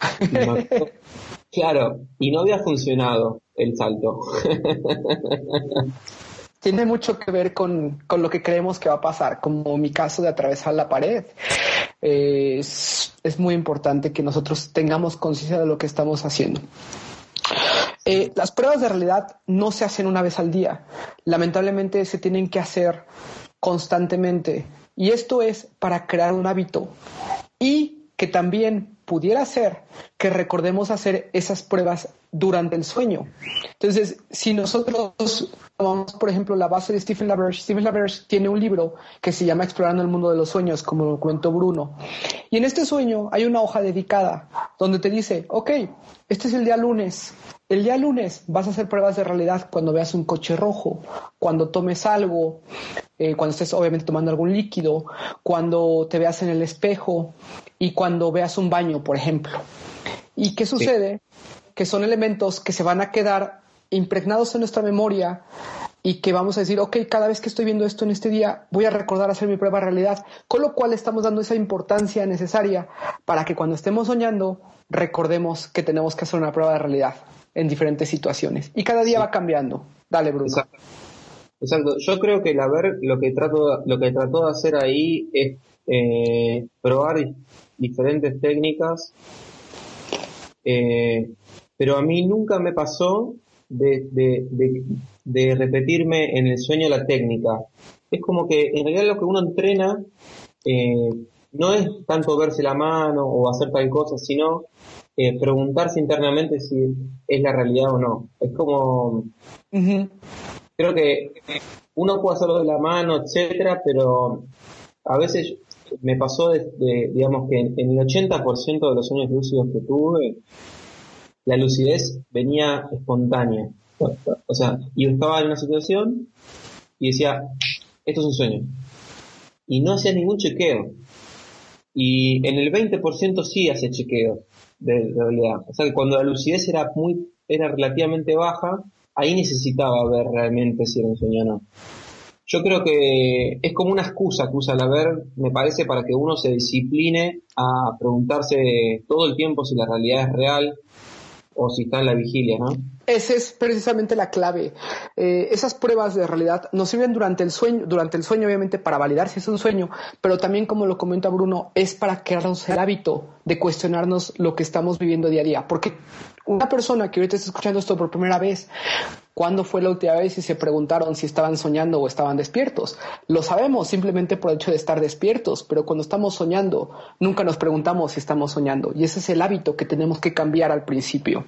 claro, y no había funcionado el salto. Tiene mucho que ver con, lo que creemos que va a pasar, como mi caso de atravesar la pared. es, muy importante que nosotros tengamos conciencia de lo que estamos haciendo. Eh, las pruebas de realidad no se hacen una vez al día. Lamentablemente se tienen que hacer constantemente. Y esto es para crear un hábito y que también pudiera ser que recordemos hacer esas pruebas durante el sueño. Entonces, si nosotros tomamos, por ejemplo, la base de Stephen LaBerge, Stephen LaBerge tiene un libro que se llama Explorando el mundo de los sueños, como lo comentó Bruno. Y en este sueño hay una hoja dedicada donde te dice, ok, este es el día lunes, el día lunes vas a hacer pruebas de realidad cuando veas un coche rojo, cuando tomes algo, eh, cuando estés obviamente tomando algún líquido, cuando te veas en el espejo y cuando veas un baño, por ejemplo. ¿Y qué sucede? Que son elementos que se van a quedar impregnados en nuestra memoria y que vamos a decir, ok, cada vez que estoy viendo esto en este día, voy a recordar hacer mi prueba de realidad, con lo cual estamos dando esa importancia necesaria para que cuando estemos soñando, recordemos que tenemos que hacer una prueba de realidad en diferentes situaciones. Y cada día va cambiando. Dale, Bruno. Exacto. Yo creo que la ver lo que trato lo que trató de hacer ahí es eh, probar diferentes técnicas, eh, pero a mí nunca me pasó de, de, repetirme en el sueño la técnica. Es como que en realidad lo que uno entrena eh, no es tanto verse la mano o hacer tal cosa, sino eh, preguntarse internamente si es la realidad o no. Es como, creo que uno puede hacerlo de la mano, etcétera, pero a veces me pasó de, digamos que en, el 80% de los sueños lúcidos que tuve, la lucidez venía espontánea. O sea, yo estaba en una situación y decía, esto es un sueño. Y no hacía ningún chequeo. Y en el 20% sí hace chequeo de, realidad. O sea que cuando la lucidez era muy, era relativamente baja, ahí necesitaba ver realmente si era un sueño o no. Yo creo que es como una excusa que usa la ver, me parece, para que uno se discipline a preguntarse todo el tiempo si la realidad es real, o si está en la vigilia, ¿no? Esa es precisamente la clave. Eh, esas pruebas de realidad nos sirven durante el sueño, durante el sueño obviamente para validar si es un sueño, pero también como lo comenta Bruno, es para crearnos el hábito de cuestionarnos lo que estamos viviendo día a día. Porque una persona que ahorita está escuchando esto por primera vez, ¿cuándo fue la última vez y se preguntaron si estaban soñando o estaban despiertos? Lo sabemos simplemente por el hecho de estar despiertos, pero cuando estamos soñando, nunca nos preguntamos si estamos soñando. Y ese es el hábito que tenemos que cambiar al principio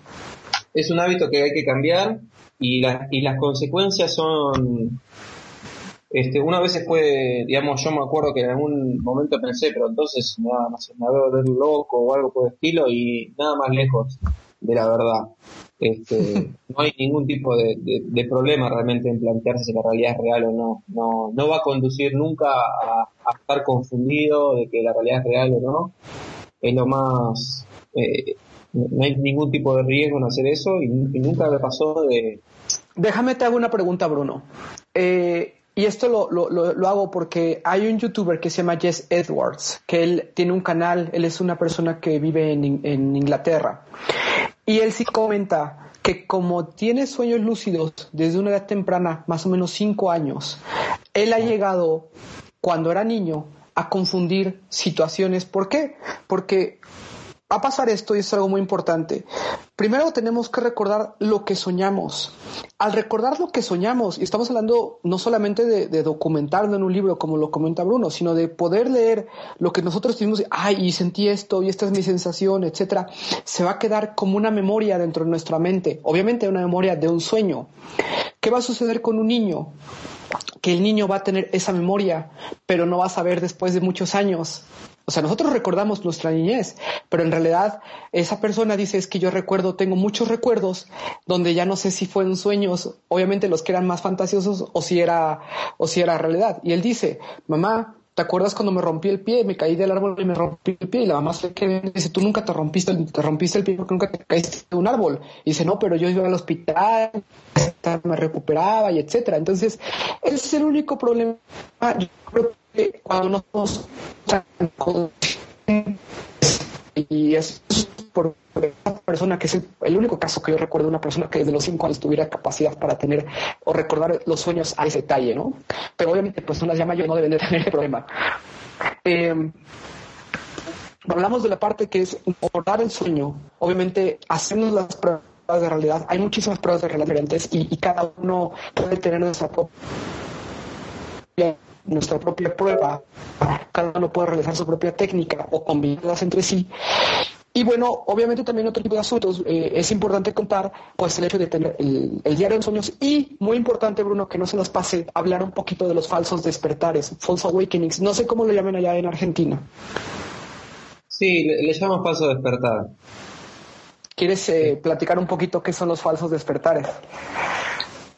es un hábito que hay que cambiar y, las consecuencias son... Este, una vez puede, digamos, yo me acuerdo que en algún momento pensé, pero entonces nada más me veo loco o algo por el estilo y nada más lejos de la verdad. Este, no hay ningún tipo de, problema realmente en plantearse si la realidad es real o no. No, no va a conducir nunca a, estar confundido de que la realidad es real o no. Es lo más eh, no hay ningún tipo de riesgo en hacer eso y, nunca me pasó de... Déjame te hago una pregunta, Bruno. Eh, y esto lo, lo, lo, hago porque hay un youtuber que se llama Jess Edwards, que él tiene un canal, él es una persona que vive en, en Inglaterra. Y él sí comenta que como tiene sueños lúcidos desde una edad temprana, más o menos cinco años, él ha llegado, cuando era niño, a confundir situaciones. ¿Por qué? Porque a pasar esto y es algo muy importante. Primero tenemos que recordar lo que soñamos. Al recordar lo que soñamos, y estamos hablando no solamente de, documentarlo en un libro como lo comenta Bruno, sino de poder leer lo que nosotros tuvimos, ay, y sentí esto, y esta es mi sensación, etcétera, se va a quedar como una memoria dentro de nuestra mente. Obviamente una memoria de un sueño. ¿Qué va a suceder con un niño? Que el niño va a tener esa memoria, pero no va a saber después de muchos años o sea, nosotros recordamos nuestra niñez, pero en realidad esa persona dice es que yo recuerdo, tengo muchos recuerdos donde ya no sé si fueron sueños, obviamente los que eran más fantasiosos o si era o si era realidad. Y él dice, mamá, ¿te acuerdas cuando me rompí el pie? Me caí del árbol y me rompí el pie. Y la mamá se que dice, tú nunca te rompiste, te rompiste el pie porque nunca te caíste de un árbol. Y dice, no, pero yo iba al hospital, me recuperaba y etcétera. Entonces, ese es el único problema. Yo creo cuando nos y es por una persona que es el, único caso que yo recuerdo de una persona que desde los cinco años tuviera capacidad para tener o recordar los sueños a ese detalle, ¿no? Pero obviamente personas ya mayores no deben de tener el problema. Eh, hablamos de la parte que es abordar el sueño, obviamente hacemos las pruebas de realidad. Hay muchísimas pruebas de realidad diferentes y, cada uno puede tener esa propia nuestra propia prueba, cada uno puede realizar su propia técnica o combinarlas entre sí. Y bueno, obviamente también otro tipo de asuntos, eh, es importante contar pues el hecho de tener el, diario de sueños y muy importante Bruno que no se nos pase hablar un poquito de los falsos despertares, false awakenings, no sé cómo lo llaman allá en Argentina. Sí, le, llaman falso despertar. ¿Quieres eh, platicar un poquito qué son los falsos despertares?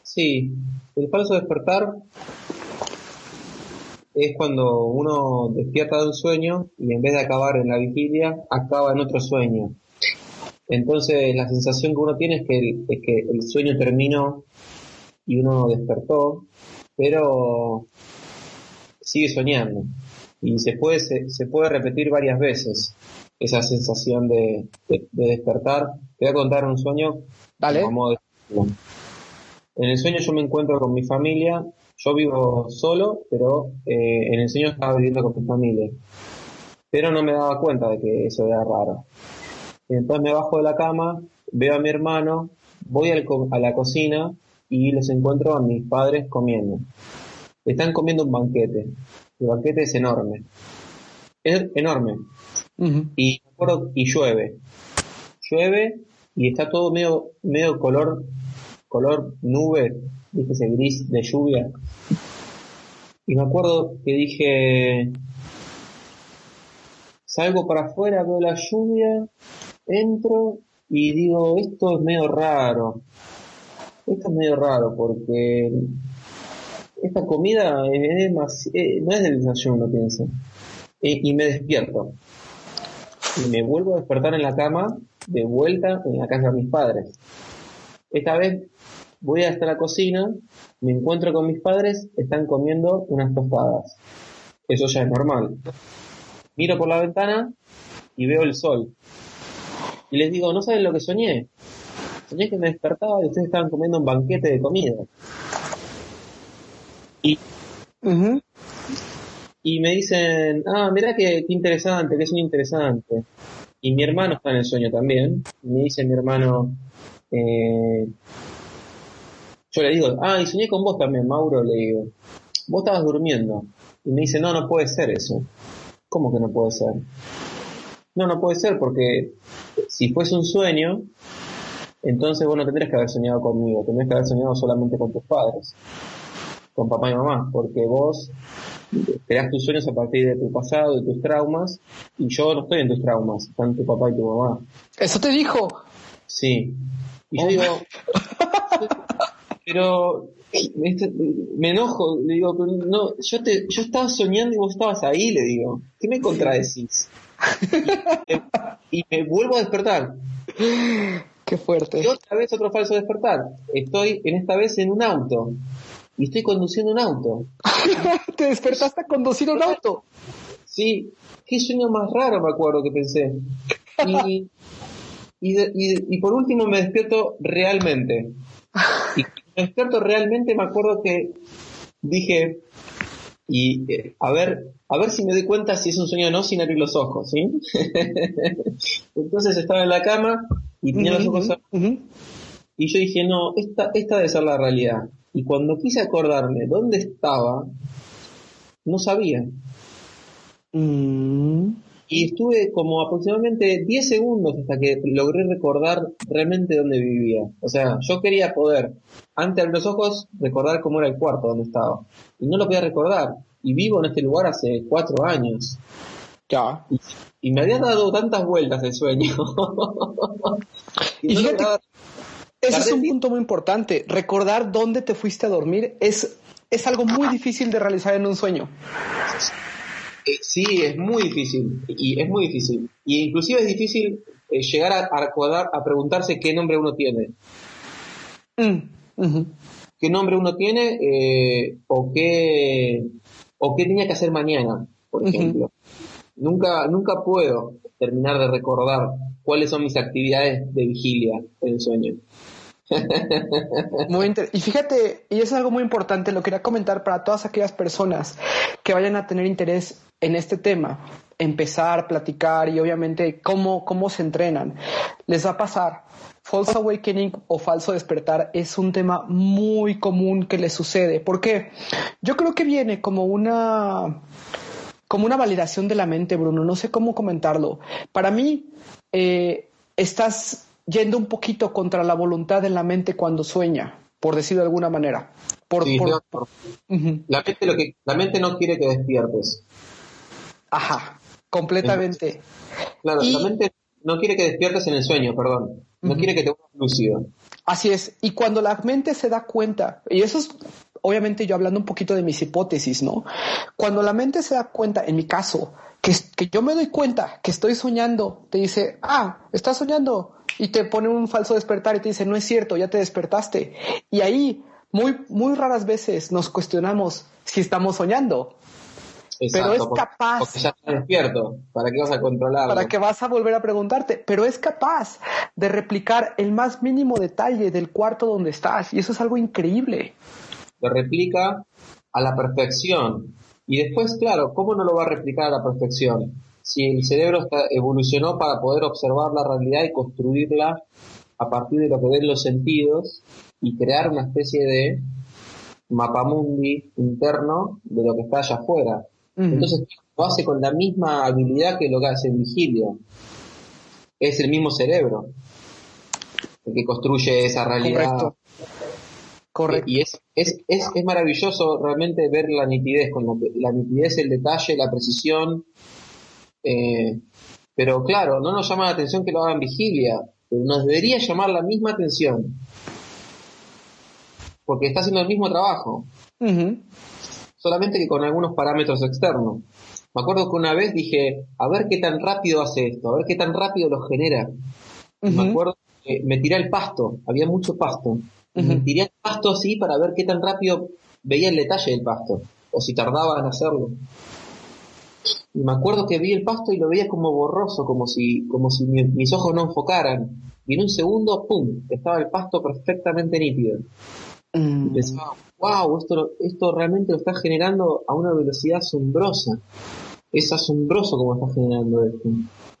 Sí, el falso despertar es cuando uno despierta de un sueño y en vez de acabar en la vigilia, acaba en otro sueño. Entonces la sensación que uno tiene es que el, es que el sueño terminó y uno despertó, pero sigue soñando. Y se puede, se, puede repetir varias veces esa sensación de, despertar. Te voy a contar un sueño. Vale. En el sueño yo me encuentro con mi familia yo vivo solo, pero eh, en el sueño estaba viviendo con mi familia. Pero no me daba cuenta de que eso era raro. Entonces me bajo de la cama, veo a mi hermano, voy a la cocina y los encuentro a mis padres comiendo. Están comiendo un banquete. El banquete es enorme. Es enorme. Y y llueve. Llueve y está todo medio, medio color, color nube, dije ese gris de lluvia. Y me acuerdo que dije, salgo para afuera, veo la lluvia, entro y digo, esto es medio raro. Esto es medio raro porque esta comida es eh, no es del desayuno, pienso. y me despierto. Y me vuelvo a despertar en la cama, de vuelta en la casa de mis padres. Esta vez voy hasta la cocina, me encuentro con mis padres, están comiendo unas tostadas. Eso ya es normal. Miro por la ventana y veo el sol. Y les digo, ¿no saben lo que soñé? soñé que me despertaba y ustedes estaban comiendo un banquete de comida. Y, y me dicen, ah, mira qué, interesante, qué sueño interesante. Y mi hermano está en el sueño también. Y me dice mi hermano, eh, yo le digo, ah, y soñé con vos también, Mauro, le digo. Vos estabas durmiendo. Y me dice, no, no puede ser eso. ¿Cómo que no puede ser? No, no puede ser porque si fuese un sueño, entonces vos no tendrías que haber soñado conmigo, tendrías que haber soñado solamente con tus padres, con papá y mamá, porque vos creas tus sueños a partir de tu pasado, de tus traumas, y yo no estoy en tus traumas, están tu papá y tu mamá. ¿Eso te dijo? Sí. Y yo digo, pero me, enojo, le digo, no, yo te, yo estaba soñando y vos estabas ahí, le digo, ¿qué me contradecís? y, me vuelvo a despertar. Qué fuerte. Y otra vez otro falso despertar. Estoy en esta vez en un auto. Y estoy conduciendo un auto. ¿Te despertaste a conducir un auto? Sí. Qué sueño más raro me acuerdo que pensé. Y, y, y, por último me despierto realmente. Y me despierto realmente me acuerdo que dije, y eh, a ver, a ver si me doy cuenta si es un sueño o no sin abrir los ojos, ¿sí? Entonces estaba en la cama y tenía los ojos y yo dije, no, esta, esta debe ser la realidad. Y cuando quise acordarme dónde estaba, no sabía. Mm. Y estuve como aproximadamente 10 segundos hasta que logré recordar realmente dónde vivía. O sea, yo quería poder, antes de abrir los ojos, recordar cómo era el cuarto donde estaba. Y no lo podía recordar. Y vivo en este lugar hace cuatro años. Ya. Y, me había dado tantas vueltas el sueño. y, fíjate, ese es un punto muy importante. Recordar dónde te fuiste a dormir es, es algo muy difícil de realizar en un sueño. Eh, sí, es muy difícil. Y es muy difícil. Y inclusive es difícil eh, llegar a, a, a, preguntarse qué nombre uno tiene. Mm, ¿Qué nombre uno tiene eh, o qué o qué tenía que hacer mañana, por ejemplo? Nunca nunca puedo terminar de recordar cuáles son mis actividades de vigilia en el sueño. Muy y fíjate, y es algo muy importante, lo quería comentar para todas aquellas personas que vayan a tener interés en este tema, empezar, platicar y obviamente cómo, cómo se entrenan. Les va a pasar. False awakening o falso despertar es un tema muy común que les sucede. porque Yo creo que viene como una como una validación de la mente, Bruno. No sé cómo comentarlo. Para mí, eh, estás yendo un poquito contra la voluntad de la mente cuando sueña, por decirlo de alguna manera. Por, la, mente lo que, la mente no quiere que despiertes. Ajá, completamente. claro, la mente no quiere que despiertes en el sueño, perdón. No quiere que te vuelvas lúcido. Así es. Y cuando la mente se da cuenta, y eso es obviamente yo hablando un poquito de mis hipótesis, ¿no? Cuando la mente se da cuenta, en mi caso, que, que yo me doy cuenta que estoy soñando, te dice, ah, estás soñando, y te pone un falso despertar y te dice, no es cierto, ya te despertaste. Y ahí, muy, muy raras veces nos cuestionamos si estamos soñando. Pero es capaz. Porque ya está despierto. ¿Para qué vas a controlarlo? Para que vas a volver a preguntarte. Pero es capaz de replicar el más mínimo detalle del cuarto donde estás. Y eso es algo increíble. Lo replica a la perfección. Y después, claro, ¿cómo no lo va a replicar a la perfección? si el cerebro evolucionó para poder observar la realidad y construirla a partir de lo que ven los sentidos y crear una especie de mapamundi interno de lo que está allá afuera. Entonces lo hace con la misma habilidad que lo que hace en vigilia. Es el mismo cerebro el que construye esa realidad. Correcto. Y es, es, es, es, maravilloso realmente ver la nitidez, con la nitidez, el detalle, la precisión, eh, pero claro, no nos llama la atención que lo hagan vigilia, pero nos debería llamar la misma atención. Porque está haciendo el mismo trabajo. Solamente que con algunos parámetros externos. Me acuerdo que una vez dije, a ver qué tan rápido hace esto, a ver qué tan rápido lo genera. Me acuerdo que me tiré el pasto, había mucho pasto. Me tiré el pasto así para ver qué tan rápido veía el detalle del pasto, o si tardaba en hacerlo. Y me acuerdo que vi el pasto y lo veía como borroso, como si, como si mis ojos no enfocaran. Y en un segundo, ¡pum!, estaba el pasto perfectamente nítido. Mm. Y pensaba, wow, esto, esto realmente lo está generando a una velocidad asombrosa. Es asombroso como está generando esto.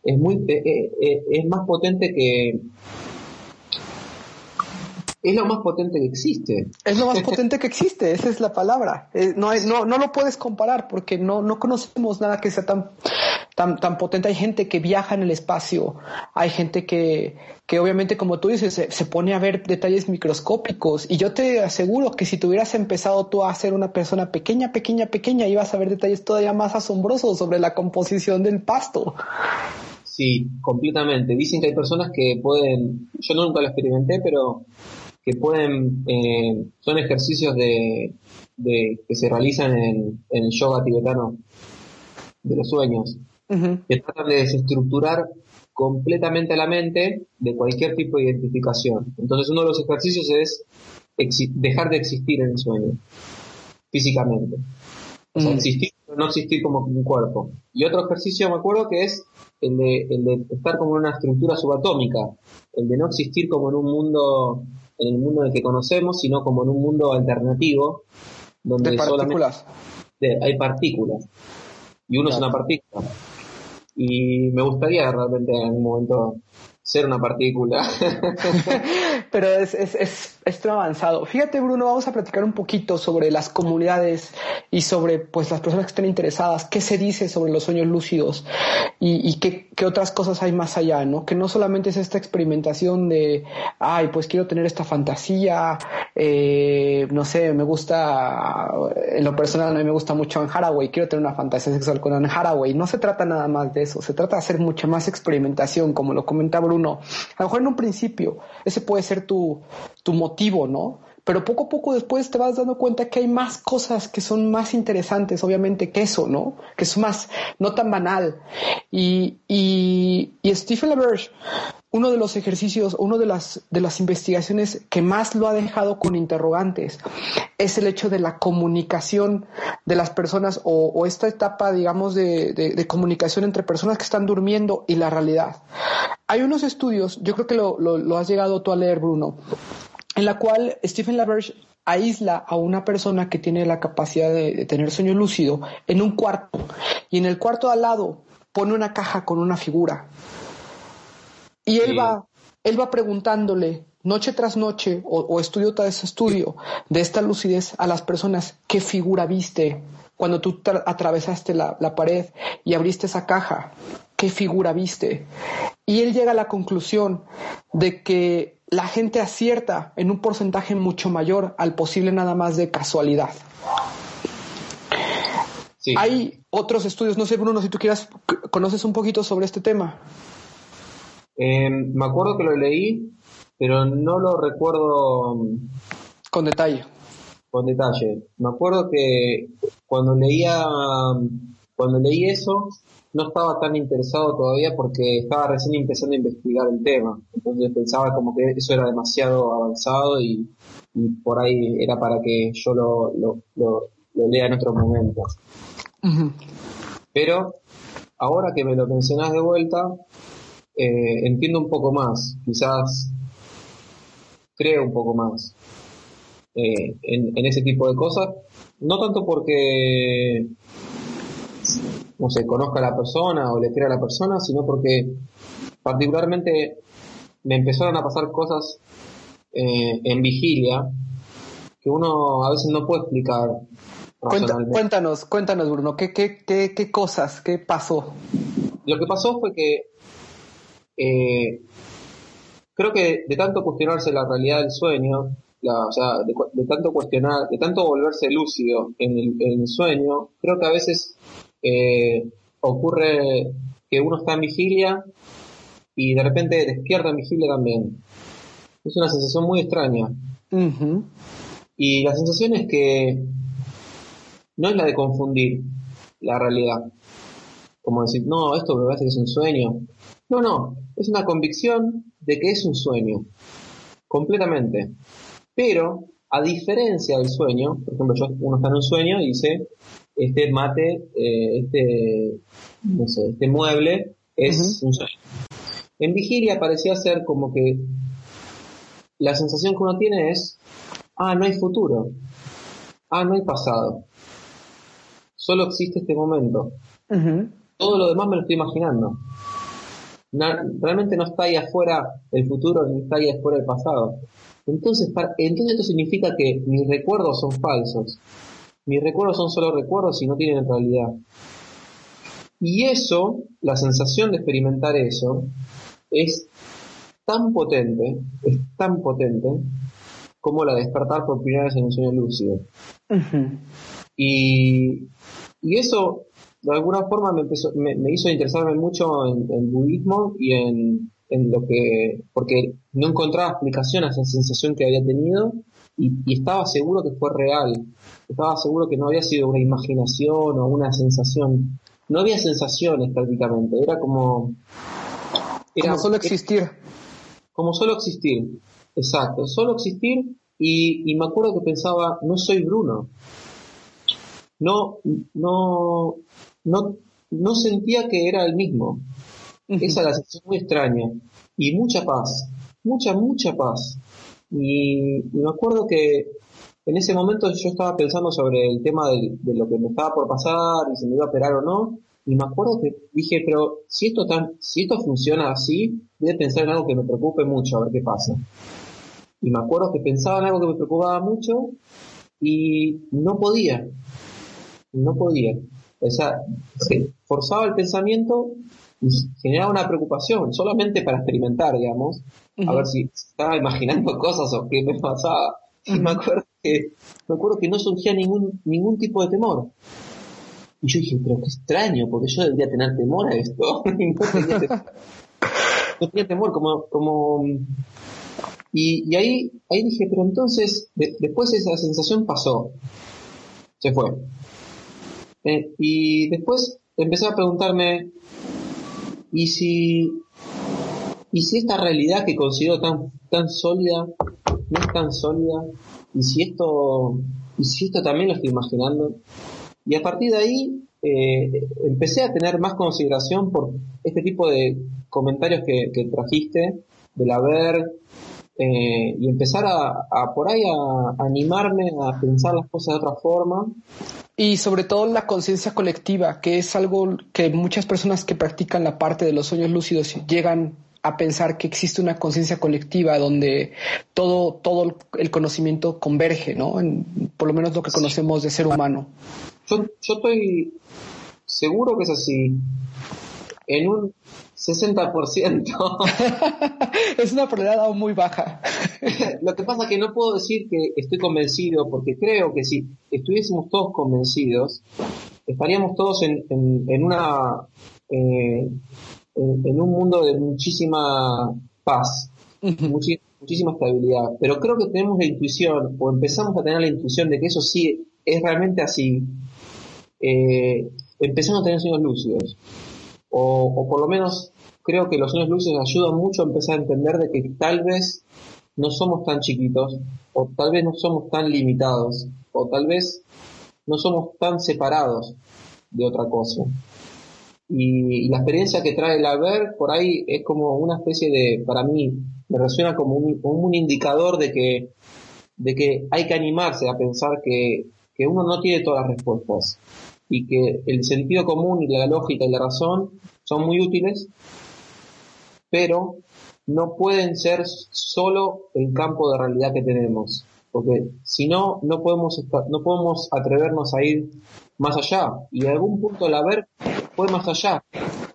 Es muy, eh, eh, eh, es más potente que, es lo más potente que existe. Es lo más potente que existe, esa es la palabra. Eh, no, no, no lo puedes comparar porque no, no conocemos nada que sea tan, tan, potente. Hay gente que viaja en el espacio, hay gente que, que obviamente, como tú dices, se, pone a ver detalles microscópicos. Y yo te aseguro que si tú hubieras empezado tú a ser una persona pequeña, pequeña, pequeña, ibas a ver detalles todavía más asombrosos sobre la composición del pasto. Sí, completamente. Dicen que hay personas que pueden, yo nunca lo experimenté, pero que pueden, eh, son ejercicios de, que se realizan en, el yoga tibetano de los sueños, que tratan de desestructurar completamente la mente de cualquier tipo de identificación. Entonces uno de los ejercicios es dejar de existir en el sueño, físicamente. O sea, existir, no existir como un cuerpo. Y otro ejercicio me acuerdo que es el de, el de estar como en una estructura subatómica, el de no existir como en un mundo en el mundo en el que conocemos, sino como en un mundo alternativo donde partículas. solamente hay partículas y uno es una partícula. Y me gustaría realmente en algún momento ser una partícula. Pero es, es, es, es avanzado. Fíjate, Bruno, vamos a platicar un poquito sobre las comunidades y sobre pues las personas que estén interesadas, qué se dice sobre los sueños lúcidos y, y qué, qué, otras cosas hay más allá, ¿no? Que no solamente es esta experimentación de, ay, pues quiero tener esta fantasía, eh, no sé, me gusta, en lo personal a mí me gusta mucho Anne Haraway, quiero tener una fantasía sexual con Anne Haraway. No se trata nada más de eso, se trata de hacer mucha más experimentación, como lo comenta Bruno. A lo mejor en un principio ese puede ser tu, tu motivo, ¿no? Pero poco a poco después te vas dando cuenta que hay más cosas que son más interesantes, obviamente, que eso, ¿no? Que es más, no tan banal. Y, y, y Stephen LaBerge, uno de los ejercicios, una de las, de las investigaciones que más lo ha dejado con interrogantes es el hecho de la comunicación de las personas o, esta etapa, digamos, de, de, comunicación entre personas que están durmiendo y la realidad. Hay unos estudios, yo creo que lo, lo has llegado tú a leer, Bruno, en la cual Stephen LaBerge aísla a una persona que tiene la capacidad de, tener sueño lúcido en un cuarto. Y en el cuarto al lado pone una caja con una figura. Y él va él va preguntándole noche tras noche o, estudio tras estudio de esta lucidez a las personas qué figura viste cuando tú atravesaste la, la pared y abriste esa caja qué figura viste y él llega a la conclusión de que la gente acierta en un porcentaje mucho mayor al posible nada más de casualidad. Hay otros estudios, no sé Bruno, si tú quieras, conoces un poquito sobre este tema. Em, me acuerdo que lo leí, pero no lo recuerdo mm, con detalle. Con detalle. Me acuerdo que cuando leía, cuando leí eso, no estaba tan interesado todavía porque estaba recién empezando a investigar el tema. Entonces pensaba como que eso era demasiado avanzado y, por ahí era para que yo lo, lo, lea en otro momento. Pero ahora que me lo mencionás de vuelta, eh, entiendo un poco más, quizás creo un poco más eh, en, en ese tipo de cosas. No tanto porque no sé, conozca a la persona o le crea a la persona, sino porque particularmente me empezaron a pasar cosas eh, en vigilia que uno a veces no puede explicar. cuéntanos, cuéntanos, Bruno, ¿qué, qué, qué, qué cosas, qué pasó? Lo que pasó fue que eh, creo que de tanto cuestionarse la realidad del sueño, o sea, de, tanto cuestionar, de tanto volverse lúcido en el, en el sueño, creo que a veces eh, ocurre que uno está en vigilia y de repente despierta en vigilia también. Es una sensación muy extraña. Y la sensación es que no es la de confundir la realidad. Como decir, no, esto me parece que es un sueño. No, no, es una convicción de que es un sueño. Completamente. Pero, a diferencia del sueño, por ejemplo, yo, uno está en un sueño y dice, este mate, eh, este, no sé, este mueble es un sueño. En vigilia parecía ser como que la sensación que uno tiene es, ah, no hay futuro, ah, no hay pasado, solo existe este momento. Todo lo demás me lo estoy imaginando. realmente no está ahí afuera el futuro ni está ahí afuera el pasado. Entonces, entonces esto significa que mis recuerdos son falsos. Mis recuerdos son solo recuerdos y no tienen realidad. Y eso, la sensación de experimentar eso, es tan potente, es tan potente como la de despertar por primera vez en un sueño lúcido. y, y, eso, de alguna forma, me, empezó, me, hizo interesarme mucho en, el budismo y en, en, lo que. porque no encontraba explicación a esa sensación que había tenido y, y, estaba seguro que fue real. Estaba seguro que no había sido una imaginación o una sensación. No había sensaciones prácticamente, era como era, como solo existir. Como solo existir, exacto, solo existir y, me acuerdo que pensaba, no soy Bruno. No, no, no, no sentía que era el mismo. Esa la sensación muy extraña. Y mucha paz, mucha, mucha paz. Y, me acuerdo que en ese momento yo estaba pensando sobre el tema de, lo que me estaba por pasar y si me iba a operar o no. Y me acuerdo que dije, pero si esto tan, si esto funciona así, voy a pensar en algo que me preocupe mucho, a ver qué pasa. Y me acuerdo que pensaba en algo que me preocupaba mucho y no podía. No podía. O sea, forzaba el pensamiento generaba una preocupación, solamente para experimentar, digamos, a ver si estaba imaginando cosas o qué me pasaba. Y me acuerdo que, me acuerdo que no surgía ningún, ningún tipo de temor. Y yo dije, pero qué extraño, porque yo debería tener temor a esto. no, tenía temor, como, como y, ahí, ahí dije, pero entonces, después esa sensación pasó, se fue. Eh, y después empecé a preguntarme, ¿y si, y si esta realidad que considero tan, tan sólida, no es tan sólida? ¿Y si esto, y si esto también lo estoy imaginando? Y a partir de ahí eh, empecé a tener más consideración por este tipo de comentarios que, trajiste, del haber, eh, y empezar a, por ahí a, animarme a pensar las cosas de otra forma. Y sobre todo la conciencia colectiva, que es algo que muchas personas que practican la parte de los sueños lúcidos llegan a pensar que existe una conciencia colectiva donde todo, todo el conocimiento converge, ¿no? por lo menos lo que conocemos de ser humano. Yo, yo estoy seguro que es así. En un 60%. es una probabilidad muy baja. Lo que pasa es que no puedo decir que estoy convencido, porque creo que si estuviésemos todos convencidos, estaríamos todos en, en, una eh, en, un mundo de muchísima paz, muchísima estabilidad. Pero creo que tenemos la intuición, o empezamos a tener la intuición de que eso sí es realmente así, eh, empezando a tener sueños lúcidos. O, por lo menos creo que los sueños lúcidos ayudan mucho a empezar a entender de que tal vez no somos tan chiquitos, o tal vez no somos tan limitados, o tal vez no somos tan separados de otra cosa. Y, la experiencia que trae el haber por ahí es como una especie de, para mí, me resuena como un, un indicador de que, de que hay que animarse a pensar que, que uno no tiene todas las respuestas y que el sentido común y la lógica y la razón son muy útiles, pero no pueden ser solo el campo de realidad que tenemos, porque si no, no podemos, no podemos atrevernos a ir más allá, y en algún punto el haber fue más allá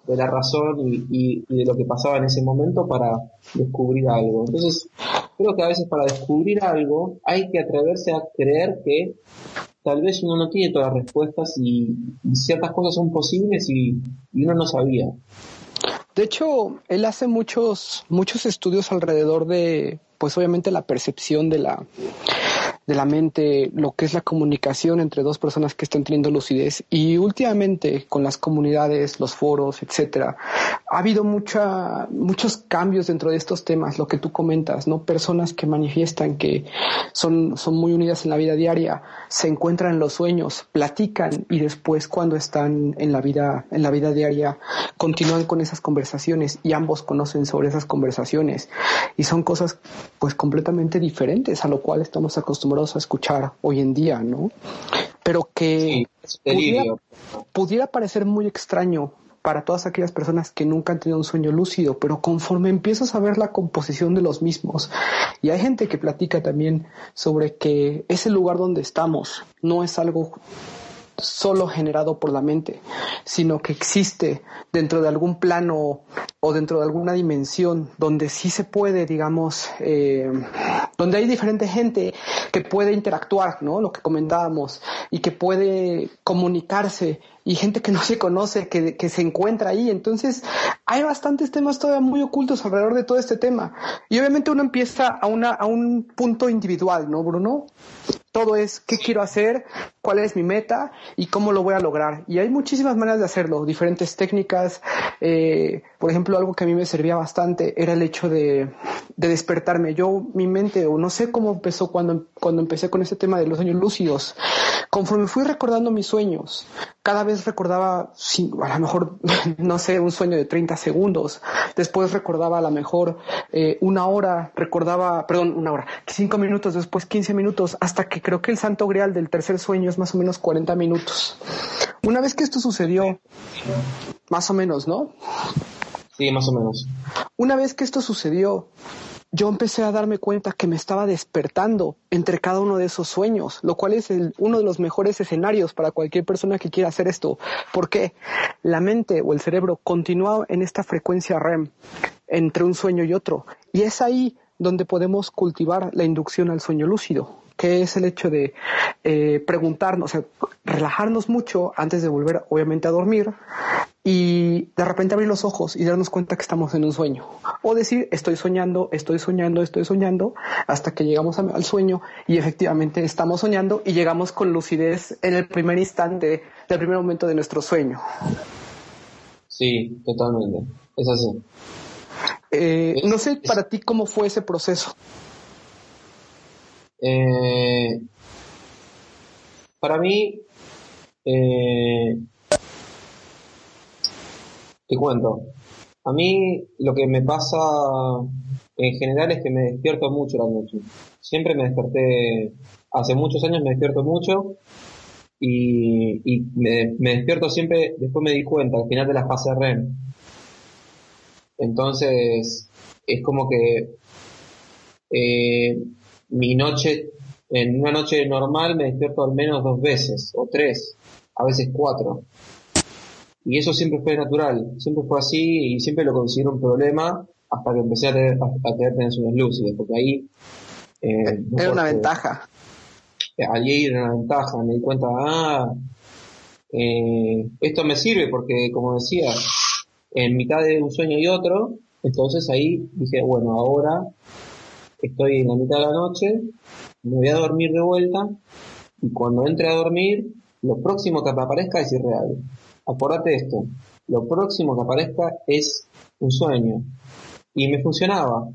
de la razón y, y de lo que pasaba en ese momento para descubrir algo. Entonces, creo que a veces para descubrir algo hay que atreverse a creer que tal vez uno no tiene todas las respuestas y, ciertas cosas son posibles y, uno no sabía. De hecho, él hace muchos, muchos estudios alrededor de, pues obviamente la percepción de la, de la mente, lo que es la comunicación entre dos personas que están teniendo lucidez. Y últimamente con las comunidades, los foros, etcétera, ha habido mucha, muchos cambios dentro de estos temas, lo que tú comentas, ¿no? Personas que manifiestan que son, son muy unidas en la vida diaria, se encuentran en los sueños, platican y después cuando están en la vida, en la vida diaria, continúan con esas conversaciones y ambos conocen sobre esas conversaciones. Y son cosas pues completamente diferentes a lo cual estamos acostumbrados escuchar hoy en día, ¿no? Pero que pudiera, parecer muy extraño para todas aquellas personas que nunca han tenido un sueño lúcido, pero conforme empiezas a ver la composición de los mismos, y hay gente que platica también sobre que ese lugar donde estamos no es algo solo generado por la mente, sino que existe dentro de algún plano o dentro de alguna dimensión donde sí se puede, digamos, eh, donde hay diferente gente que puede interactuar, ¿no? Lo que comentábamos, y que puede comunicarse y gente que no se conoce, que, que, se encuentra ahí. Entonces, hay bastantes temas todavía muy ocultos alrededor de todo este tema. Y obviamente uno empieza a, una, a un punto individual, ¿no, Bruno? Todo es qué quiero hacer, cuál es mi meta y cómo lo voy a lograr. Y hay muchísimas maneras de hacerlo, diferentes técnicas. Eh, por ejemplo, algo que a mí me servía bastante era el hecho de, de despertarme. Yo, mi mente, o no sé cómo empezó cuando, cuando empecé con este tema de los sueños lúcidos, conforme fui recordando mis sueños, cada vez recordaba, a lo mejor, no sé, un sueño de 30 segundos. Después recordaba a lo mejor eh, una hora, recordaba, perdón, una hora, cinco minutos, después 15 minutos, hasta que creo que el santo grial del tercer sueño es más o menos 40 minutos. Una vez que esto sucedió, más o menos, ¿no? Sí, más o menos. Una vez que esto sucedió, yo empecé a darme cuenta que me estaba despertando entre cada uno de esos sueños, lo cual es uno de los mejores escenarios para cualquier persona que quiera hacer esto, porque la mente o el cerebro continúa en esta frecuencia REM entre un sueño y otro, y es ahí donde podemos cultivar la inducción al sueño lúcido que es el hecho de eh, preguntarnos, o sea, relajarnos mucho antes de volver, obviamente, a dormir y de repente abrir los ojos y darnos cuenta que estamos en un sueño. O decir, estoy soñando, estoy soñando, estoy soñando, hasta que llegamos al sueño y efectivamente estamos soñando y llegamos con lucidez en el primer instante, del primer momento de nuestro sueño. Sí, totalmente. Es así. Eh, no sé para ti cómo fue ese proceso. Eh, para mí, eh, te cuento, a mí lo que me pasa en general es que me despierto mucho la noche. Siempre me desperté, hace muchos años me despierto mucho y, me, despierto siempre, después me di cuenta, al final de la fase REM. Entonces, es como que eh, mi noche, en una noche normal me despierto al menos dos veces, o tres, a veces cuatro. Y eso siempre fue natural, siempre fue así y siempre lo considero un problema hasta que empecé a tener, a, tener tensiones lúcidas, porque ahí... Eh, era una ventaja. Allí era una ventaja, me di cuenta, ah, eh, esto me sirve porque, como decía, en mitad de un sueño y otro, entonces ahí dije, bueno, ahora estoy en la mitad de la noche, me voy a dormir de vuelta y cuando entre a dormir, lo próximo que me aparezca es irreal. Acuérdate esto, lo próximo que aparezca es un sueño. Y me funcionaba,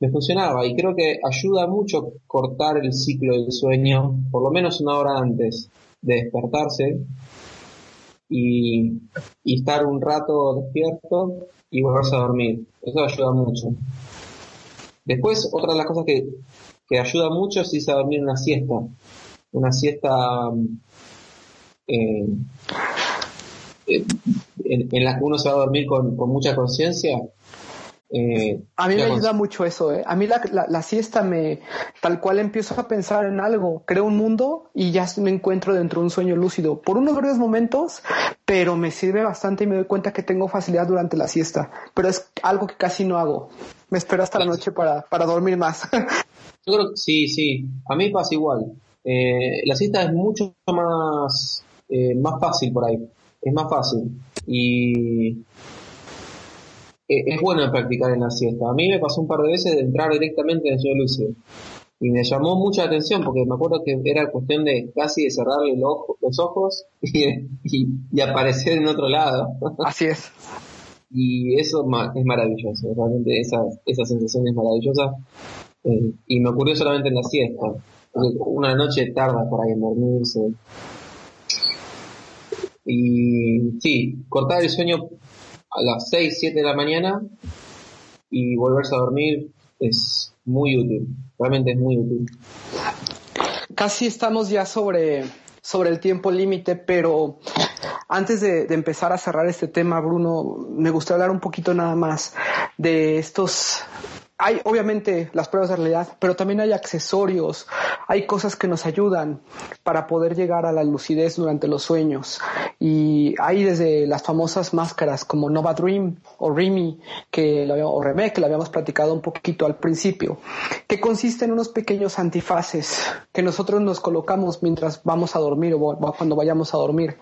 me funcionaba y creo que ayuda mucho cortar el ciclo del sueño, por lo menos una hora antes de despertarse y, estar un rato despierto y volverse a dormir. Eso ayuda mucho. Después, otra de las cosas que, que ayuda mucho es irse a dormir una siesta. Una siesta eh, en, la que uno se va a dormir con, mucha conciencia. Eh, a mí me ayuda mucho eso, ¿eh? A mí la, la, siesta me, tal cual empiezo a pensar en algo, creo un mundo y ya me encuentro dentro de un sueño lúcido. Por unos breves momentos, pero me sirve bastante y me doy cuenta que tengo facilidad durante la siesta. Pero es algo que casi no hago me espero hasta la noche para, para dormir más. Yo creo que sí, sí. A mí pasa igual. Eh, la siesta es mucho más, eh, más fácil por ahí. Es más fácil. Y e, es bueno practicar en la siesta. A mí me pasó un par de veces de entrar directamente en el sueño lúcido. y me llamó mucha atención porque me acuerdo que era cuestión de casi de cerrarle los ojos y, aparecer en otro lado. Así es. y eso es maravilloso, realmente esa, esa sensación es maravillosa. Eh, y me ocurrió solamente en la siesta. Una noche tarda por ahí en dormirse. Y sí, cortar el sueño a las 6, 7 de la mañana y volverse a dormir es muy útil, realmente es muy útil. Casi estamos ya sobre, sobre el tiempo límite, pero antes de, de, empezar a cerrar este tema, Bruno, me gustaría hablar un poquito nada más de estos hay obviamente las pruebas de realidad, pero también hay accesorios, hay cosas que nos ayudan para poder llegar a la lucidez durante los sueños. Y hay desde las famosas máscaras como Nova Dream o Remy, que lo, o Remé, que lo habíamos platicado un poquito al principio, que consisten en unos pequeños antifaces que nosotros nos colocamos mientras vamos a dormir o cuando vayamos a dormir.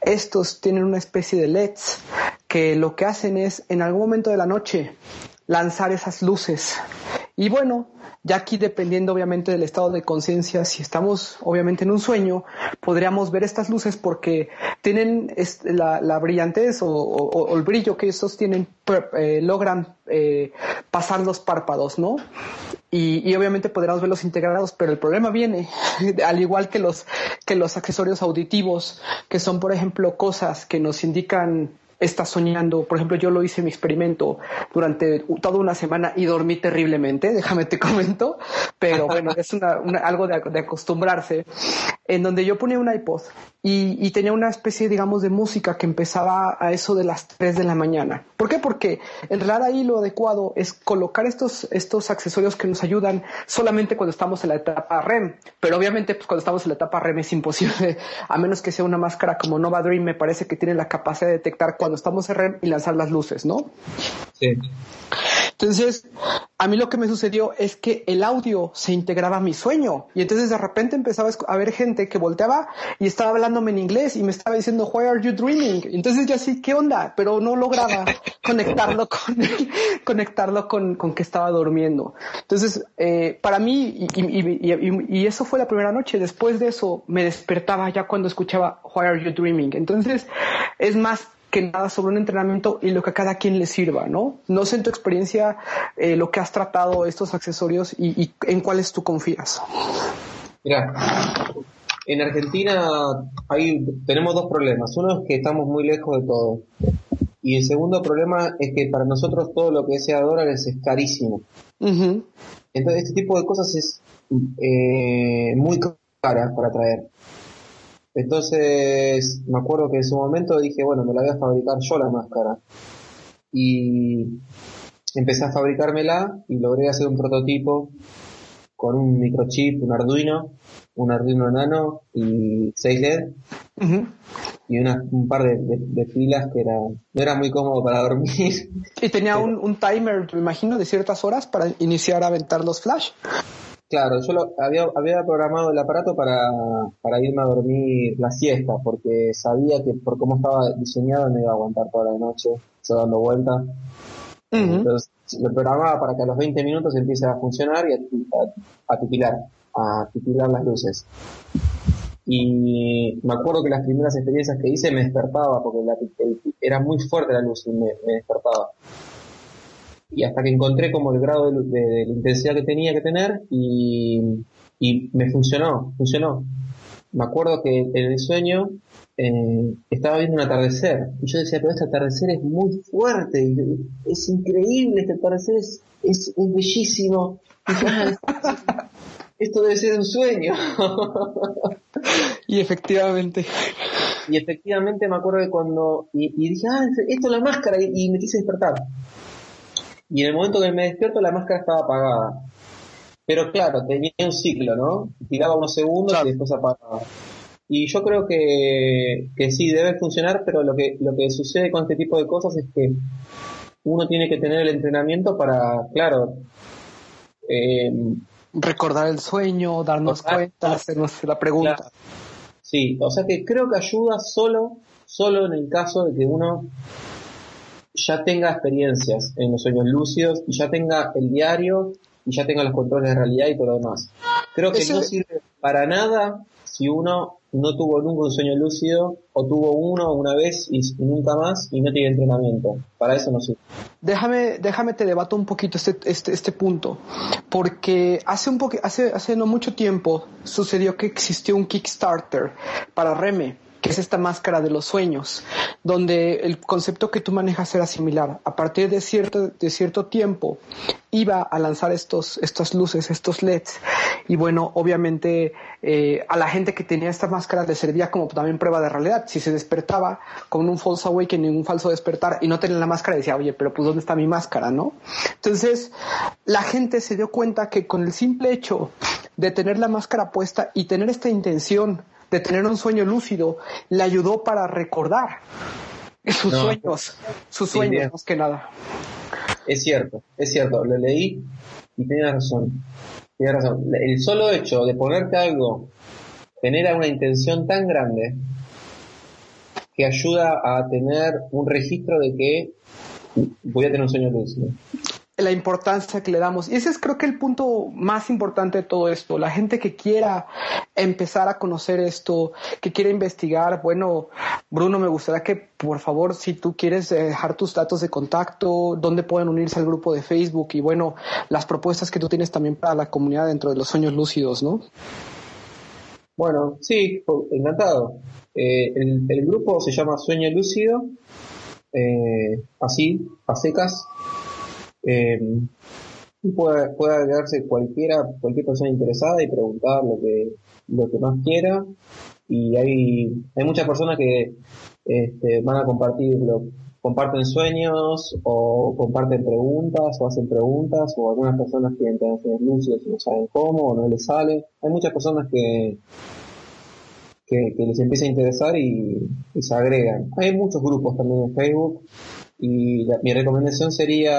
Estos tienen una especie de LEDs que lo que hacen es en algún momento de la noche lanzar esas luces. Y bueno, ya aquí dependiendo obviamente del estado de conciencia, si estamos obviamente en un sueño, podríamos ver estas luces porque tienen la, brillantez o, el brillo que estos tienen, eh, logran eh, pasar los párpados, ¿no? Y, y, obviamente podríamos verlos integrados, pero el problema viene, al igual que los, que los accesorios auditivos, que son por ejemplo cosas que nos indican estás soñando. Por ejemplo, yo lo hice mi experimento durante toda una semana y dormí terriblemente, déjame te comento, pero bueno, es una, algo de, de, acostumbrarse, en donde yo ponía un iPod y, tenía una especie, digamos, de música que empezaba a eso de las 3 de la mañana. ¿Por qué? Porque en realidad ahí lo adecuado es colocar estos, estos accesorios que nos ayudan solamente cuando estamos en la etapa REM. Pero obviamente, pues cuando estamos en la etapa REM es imposible, a menos que sea una máscara como Nova Dream, me parece que tiene la capacidad de detectar cuando estamos en REM y lanzar las luces, ¿no? Sí. Entonces, a mí lo que me sucedió es que el audio se integraba a mi sueño y entonces de repente empezaba a ver gente que volteaba y estaba hablándome en inglés y me estaba diciendo, why are you dreaming? Entonces yo así, ¿qué onda? Pero no lograba conectarlo con conectarlo con, con que estaba durmiendo. Entonces, eh, para mí, y, y, eso fue la primera noche, después de eso me despertaba ya cuando escuchaba, why are you dreaming? Entonces, es más que nada sobre un entrenamiento y lo que a cada quien le sirva, ¿no? No sé en tu experiencia eh, lo que has tratado estos accesorios y, en cuáles tú confías. Mira, en Argentina hay, tenemos dos problemas. Uno es que estamos muy lejos de todo. Y el segundo problema es que para nosotros todo lo que sea dólares es carísimo. Entonces este tipo de cosas es eh, muy cara para traer. Entonces, me acuerdo que en su momento dije, bueno, me la voy a fabricar yo la máscara. Y empecé a fabricármela y logré hacer un prototipo con un microchip, un Arduino, un Arduino Nano y 6 LED. Y un par de, pilas que era, no era muy cómodo para dormir. Y tenía un, un timer, me imagino, de ciertas horas para iniciar a aventar los flash. Claro, yo lo, había, había programado el aparato para, para irme a dormir la siesta, porque sabía que por cómo estaba diseñado no iba a aguantar toda la noche, se dando vueltas. Entonces lo programaba para que a los 20 minutos empiece a funcionar y a, a, titilar, a titilar las luces. Y me acuerdo que las primeras experiencias que hice me despertaba, porque era muy fuerte la luz y me despertaba y hasta que encontré como el grado de, la intensidad que tenía que tener y, me funcionó, funcionó. Me acuerdo que en el sueño eh, estaba viendo un atardecer y yo decía, pero este atardecer es muy fuerte, es increíble, este atardecer es, es, bellísimo. esto debe ser un sueño. y efectivamente. Y efectivamente me acuerdo que cuando, y, dije, ah, esto es la máscara, y, y me quise despertar y en el momento que me despierto la máscara estaba apagada. Pero claro, tenía un ciclo, ¿no? Tiraba unos segundos y después apagaba. Y yo creo que, que sí, debe funcionar, pero lo que, lo que sucede con este tipo de cosas es que uno tiene que tener el entrenamiento para, claro, eh, recordar el sueño, darnos cuenta, hacernos la pregunta. Sí, o sea que creo que ayuda solo, solo en el caso de que uno ya tenga experiencias en los sueños lúcidos y ya tenga el diario y ya tenga los controles de realidad y todo lo demás. Creo que no sirve para nada si uno no tuvo nunca un sueño lúcido o tuvo uno una vez y, nunca más y no tiene entrenamiento. Para eso no sirve. Déjame, déjame te debato un poquito este, este, este punto, porque hace un hace, hace no mucho tiempo sucedió que existió un Kickstarter para Reme es esta máscara de los sueños, donde el concepto que tú manejas era similar. A partir de cierto, de cierto tiempo iba a lanzar estos, estas luces, estos LEDs. Y bueno, obviamente eh, a la gente que tenía esta máscara le servía como también prueba de realidad. Si se despertaba con un false awakening, un falso despertar y no tenía la máscara, decía, oye, pero pues ¿dónde está mi máscara? ¿No? Entonces, la gente se dio cuenta que con el simple hecho de tener la máscara puesta y tener esta intención de tener un sueño lúcido, le ayudó para recordar sus sueños, sus sueños más que nada. Es cierto, es cierto, lo leí y tenía razón. Tenía razón. El solo hecho de ponerte algo genera una intención tan grande que ayuda a tener un registro de que voy a tener un sueño lúcido la importancia que le damos. Y ese es creo que el punto más importante de todo esto. La gente que quiera empezar a conocer esto, que quiera investigar, bueno, Bruno, me gustaría que por favor, si tú quieres dejar tus datos de contacto, dónde pueden unirse al grupo de Facebook y bueno, las propuestas que tú tienes también para la comunidad dentro de los sueños lúcidos, ¿no? Bueno, sí, encantado. Eh, el, grupo se llama Sueño Lúcido, eh, así, a secas, eh, puede, agregarse cualquiera, cualquier persona interesada y preguntar lo que, lo que más quiera. Y hay, hay muchas personas que este, van a compartir, lo, comparten sueños o comparten preguntas o hacen preguntas o algunas personas quieren tener sueños lúcidos y no saben cómo o no les sale. Hay muchas personas que, que, les empieza a interesar y, se agregan. Hay muchos grupos también en Facebook y mi recomendación sería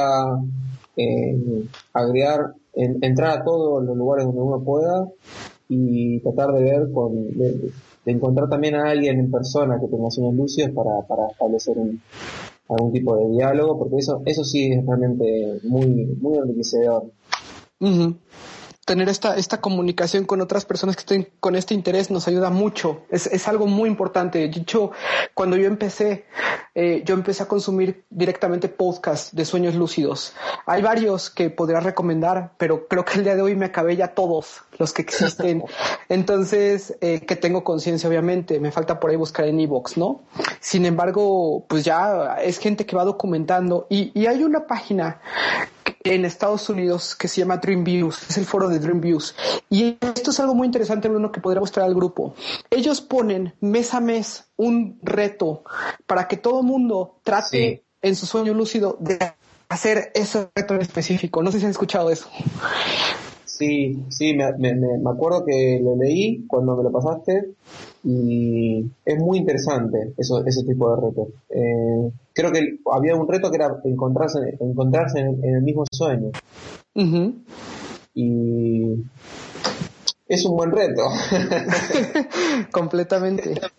eh, agregar, entrar a todos los lugares donde uno pueda y tratar de ver, con, de, encontrar también a alguien en persona que tenga sueños lúcidos para, para establecer un, algún tipo de diálogo, porque eso, eso sí es realmente muy, muy enriquecedor tener esta, esta comunicación con otras personas que estén con este interés nos ayuda mucho. Es, es algo muy importante. Dicho, cuando yo empecé, eh, yo empecé a consumir directamente podcasts de sueños lúcidos. Hay varios que podría recomendar, pero creo que el día de hoy me acabé ya todos los que existen. Entonces, eh, que tengo conciencia, obviamente. Me falta por ahí buscar en Evox, ¿no? Sin embargo, pues ya es gente que va documentando y, y hay una página en Estados Unidos que se llama Dream Views, es el foro de Dream Views. Y esto es algo muy interesante, Bruno, que podría mostrar al grupo. Ellos ponen mes a mes un reto para que todo mundo trate en su sueño lúcido de hacer ese reto en específico. No sé si han escuchado eso. Sí, sí, me, me, acuerdo que lo leí cuando me lo pasaste y es muy interesante eso, ese tipo de retos. Eh, creo que había un reto que era encontrarse, encontrarse en, el mismo sueño. Y es un buen reto. Completamente.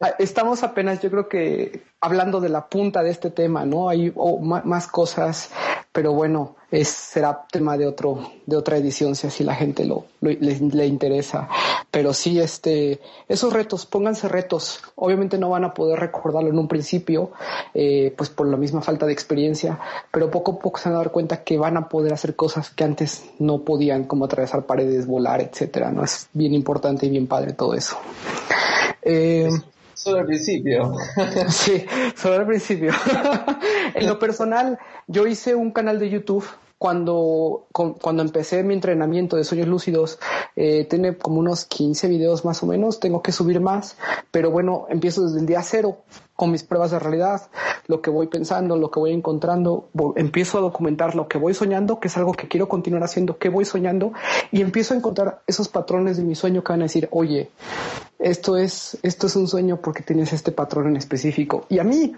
Ah, estamos apenas, yo creo que hablando de la punta de este tema, ¿no? Hay más cosas, pero bueno, es, será tema de otro, de otra edición si así la gente lo, le, interesa. Pero sí, este, esos retos, pónganse retos. Obviamente no van a poder recordarlo en un principio, eh, pues por la misma falta de experiencia, pero poco a poco se van a dar cuenta que van a poder hacer cosas que antes no podían, como atravesar paredes, volar, etcétera. No es bien importante y bien padre todo eso. Eh, Solo al principio. sí, solo al principio. en lo personal, yo hice un canal de YouTube cuando, cuando empecé mi entrenamiento de sueños lúcidos, eh, tiene como unos 15 videos más o menos, tengo que subir más, pero bueno, empiezo desde el día cero con mis pruebas de realidad, lo que voy pensando, lo que voy encontrando, empiezo a documentar lo que voy soñando, que es algo que quiero continuar haciendo, que voy soñando, y empiezo a encontrar esos patrones de mi sueño que van a decir, oye, esto es, esto es un sueño porque tienes este patrón en específico. Y a mí,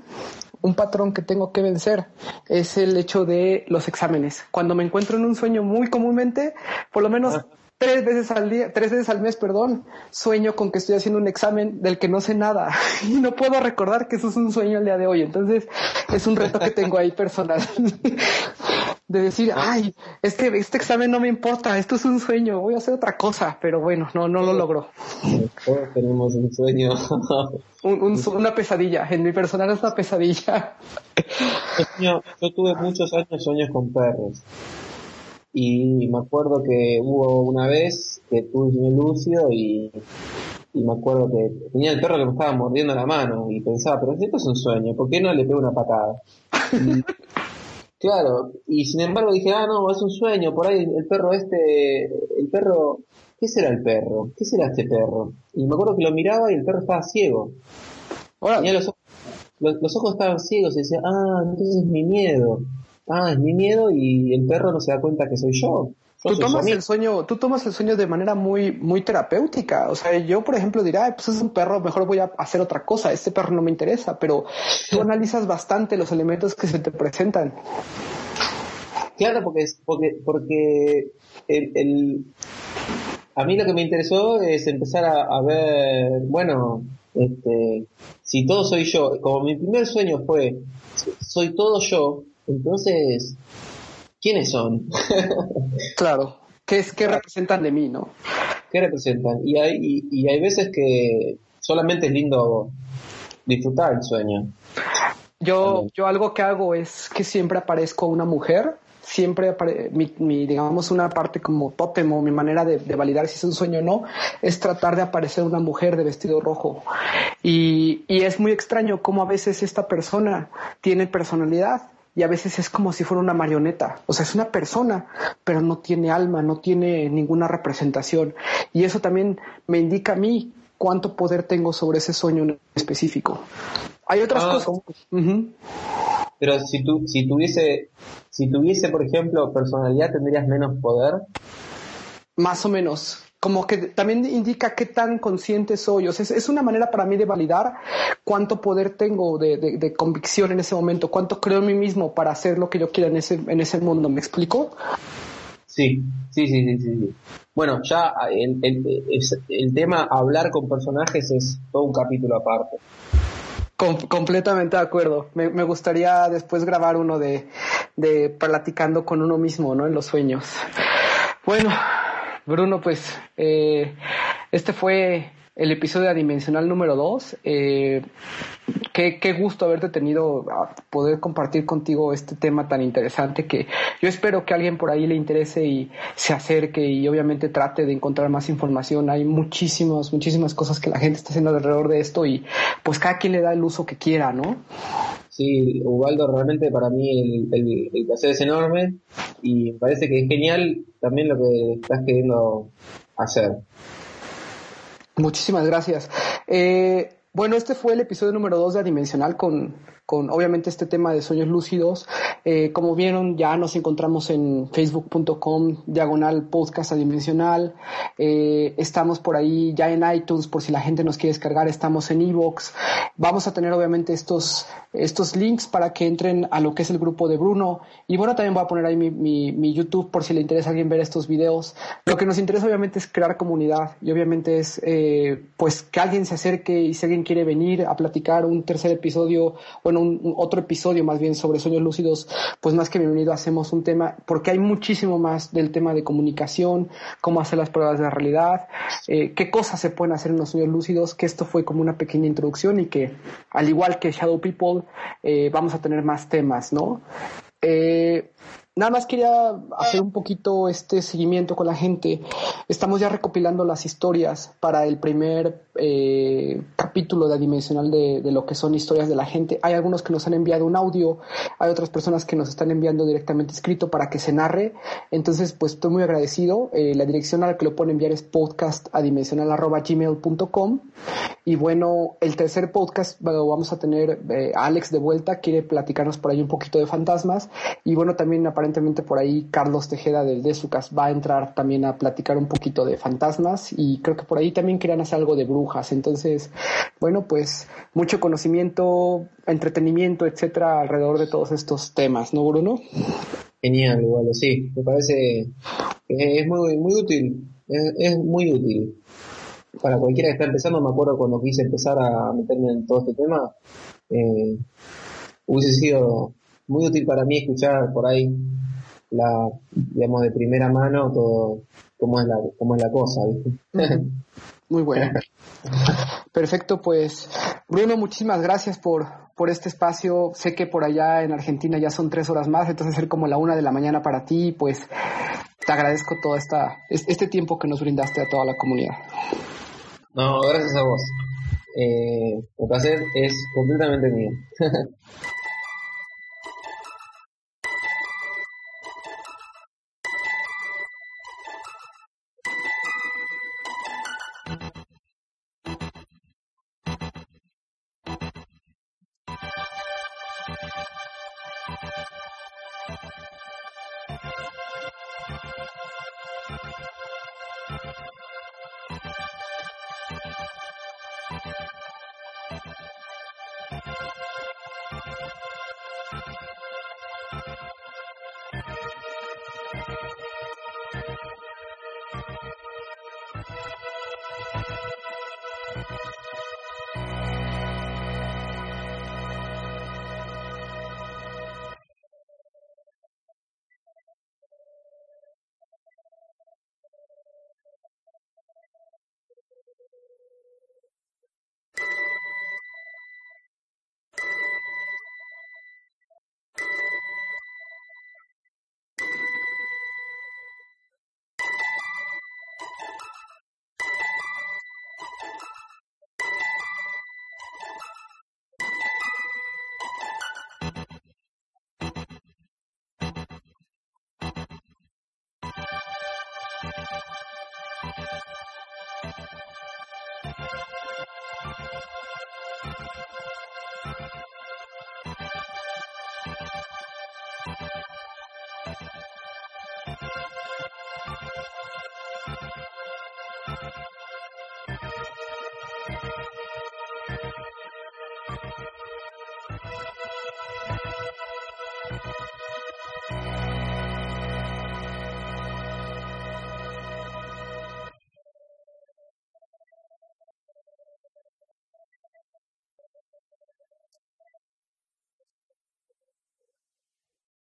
un patrón que tengo que vencer es el hecho de los exámenes. Cuando me encuentro en un sueño muy comúnmente, por lo menos tres veces al día, tres veces al mes, perdón, sueño con que estoy haciendo un examen del que no sé nada y no puedo recordar que eso es un sueño el día de hoy. Entonces es un reto que tengo ahí personal. de decir, ay, este, este examen no me importa, esto es un sueño, voy a hacer otra cosa, pero bueno, no, no lo logró. Todos tenemos un sueño. una pesadilla, en mi personal es una pesadilla. Yo, tuve muchos años sueños con perros. Y me acuerdo que hubo una vez que tuve un lúcido y, y me acuerdo que tenía el perro que me estaba mordiendo la mano y pensaba, pero esto es un sueño, ¿por qué no le pego una patada? Claro, y sin embargo dije, ah, no, es un sueño, por ahí el perro este, el perro, ¿qué será el perro? ¿Qué será este perro? Y me acuerdo que lo miraba y el perro estaba ciego. Tenía los, los, ojos estaban ciegos y decía, ah, entonces es mi miedo. Ah, es mi miedo y el perro no se da cuenta que soy yo tú tomas el sueño, tú tomas el sueño de manera muy, muy terapéutica. O sea, yo, por ejemplo, diría, pues es un perro, mejor voy a hacer otra cosa. Este perro no me interesa, pero tú analizas bastante los elementos que se te presentan. Claro, porque porque, porque el, a mí lo que me interesó es empezar a, a ver, bueno, este, si todo soy yo, como mi primer sueño fue, soy todo yo, entonces ¿quiénes son? claro, ¿qué, es, qué representan de mí, no? ¿Qué representan? Y hay, y, hay veces que solamente es lindo disfrutar el sueño. Yo, yo algo que hago es que siempre aparezco una mujer, siempre mi, mi, digamos una parte como tótem o mi manera de, de, validar si es un sueño o no es tratar de aparecer una mujer de vestido rojo y, y es muy extraño cómo a veces esta persona tiene personalidad y a veces es como si fuera una marioneta, o sea, es una persona, pero no tiene alma, no tiene ninguna representación. Y eso también me indica a mí cuánto poder tengo sobre ese sueño específico. Hay otras ah. cosas. Pero si, tu, si, tuviese, si tuviese, por ejemplo, personalidad, ¿tendrías menos poder? Más o menos como que también indica qué tan consciente soy. O sea, es, una manera para mí de validar cuánto poder tengo de, convicción en ese momento, cuánto creo en mí mismo para hacer lo que yo quiera en ese, en ese mundo. ¿Me explico? Sí, sí, sí, sí, sí. Bueno, ya el, el, tema hablar con personajes es todo un capítulo aparte. completamente de acuerdo. Me, me, gustaría después grabar uno de, de platicando con uno mismo, ¿no? En los sueños. Bueno, Bruno, pues eh, este fue el episodio adimensional número 2. Eh, qué, qué, gusto haberte tenido a poder compartir contigo este tema tan interesante que yo espero que alguien por ahí le interese y se acerque y obviamente trate de encontrar más información. Hay muchísimas, muchísimas cosas que la gente está haciendo alrededor de esto y pues cada quien le da el uso que quiera, ¿no? Sí, Ubaldo, realmente para mí el, el, placer es enorme y me parece que es genial también lo que estás queriendo hacer. Muchísimas gracias. Eh, bueno, este fue el episodio número 2 de Adimensional con, con obviamente este tema de sueños lúcidos. Eh, como vieron, ya nos encontramos en facebook.com diagonal podcast adimensional. Eh, estamos por ahí ya en iTunes por si la gente nos quiere descargar. Estamos en Evox. Vamos a tener obviamente estos, estos links para que entren a lo que es el grupo de Bruno. Y bueno, también voy a poner ahí mi, mi, YouTube por si le interesa a alguien ver estos videos. Lo que nos interesa obviamente es crear comunidad y obviamente es eh, pues que alguien se acerque y si alguien quiere venir a platicar un tercer episodio, un, otro episodio más bien sobre sueños lúcidos, pues más que bienvenido hacemos un tema, porque hay muchísimo más del tema de comunicación, cómo hacer las pruebas de realidad, eh, qué cosas se pueden hacer en los sueños lúcidos, que esto fue como una pequeña introducción y que al igual que Shadow People, eh, vamos a tener más temas, ¿no? Eh, Nada más quería hacer un poquito este seguimiento con la gente. Estamos ya recopilando las historias para el primer eh, capítulo de Adimensional de, de, lo que son historias de la gente. Hay algunos que nos han enviado un audio, hay otras personas que nos están enviando directamente escrito para que se narre. Entonces, pues estoy muy agradecido. Eh, la dirección a la que lo pueden enviar es podcastadimensional.gmail.com y bueno, el tercer podcast vamos a tener eh, Alex de vuelta, quiere platicarnos por ahí un poquito de fantasmas y bueno, también aparentemente por ahí Carlos Tejeda del Desucas va a entrar también a platicar un poquito de fantasmas y creo que por ahí también querían hacer algo de brujas. Entonces, bueno, pues mucho conocimiento, entretenimiento, etcétera, alrededor de todos estos temas, ¿no, Bruno? Genial, bueno, sí, me parece es muy, muy útil, es, muy útil. Para cualquiera que está empezando, me acuerdo cuando quise empezar a meterme en todo este tema, eh, hubiese sido muy útil para mí escuchar por ahí la, digamos, de primera mano todo cómo es la, cómo es la cosa, Muy bueno. Perfecto, pues Bruno, muchísimas gracias por, por este espacio. Sé que por allá en Argentina ya son tres horas más, entonces ser como la una de la mañana para ti, pues te agradezco todo esta, este tiempo que nos brindaste a toda la comunidad. No, gracias a vos. Eh, el placer es completamente mío.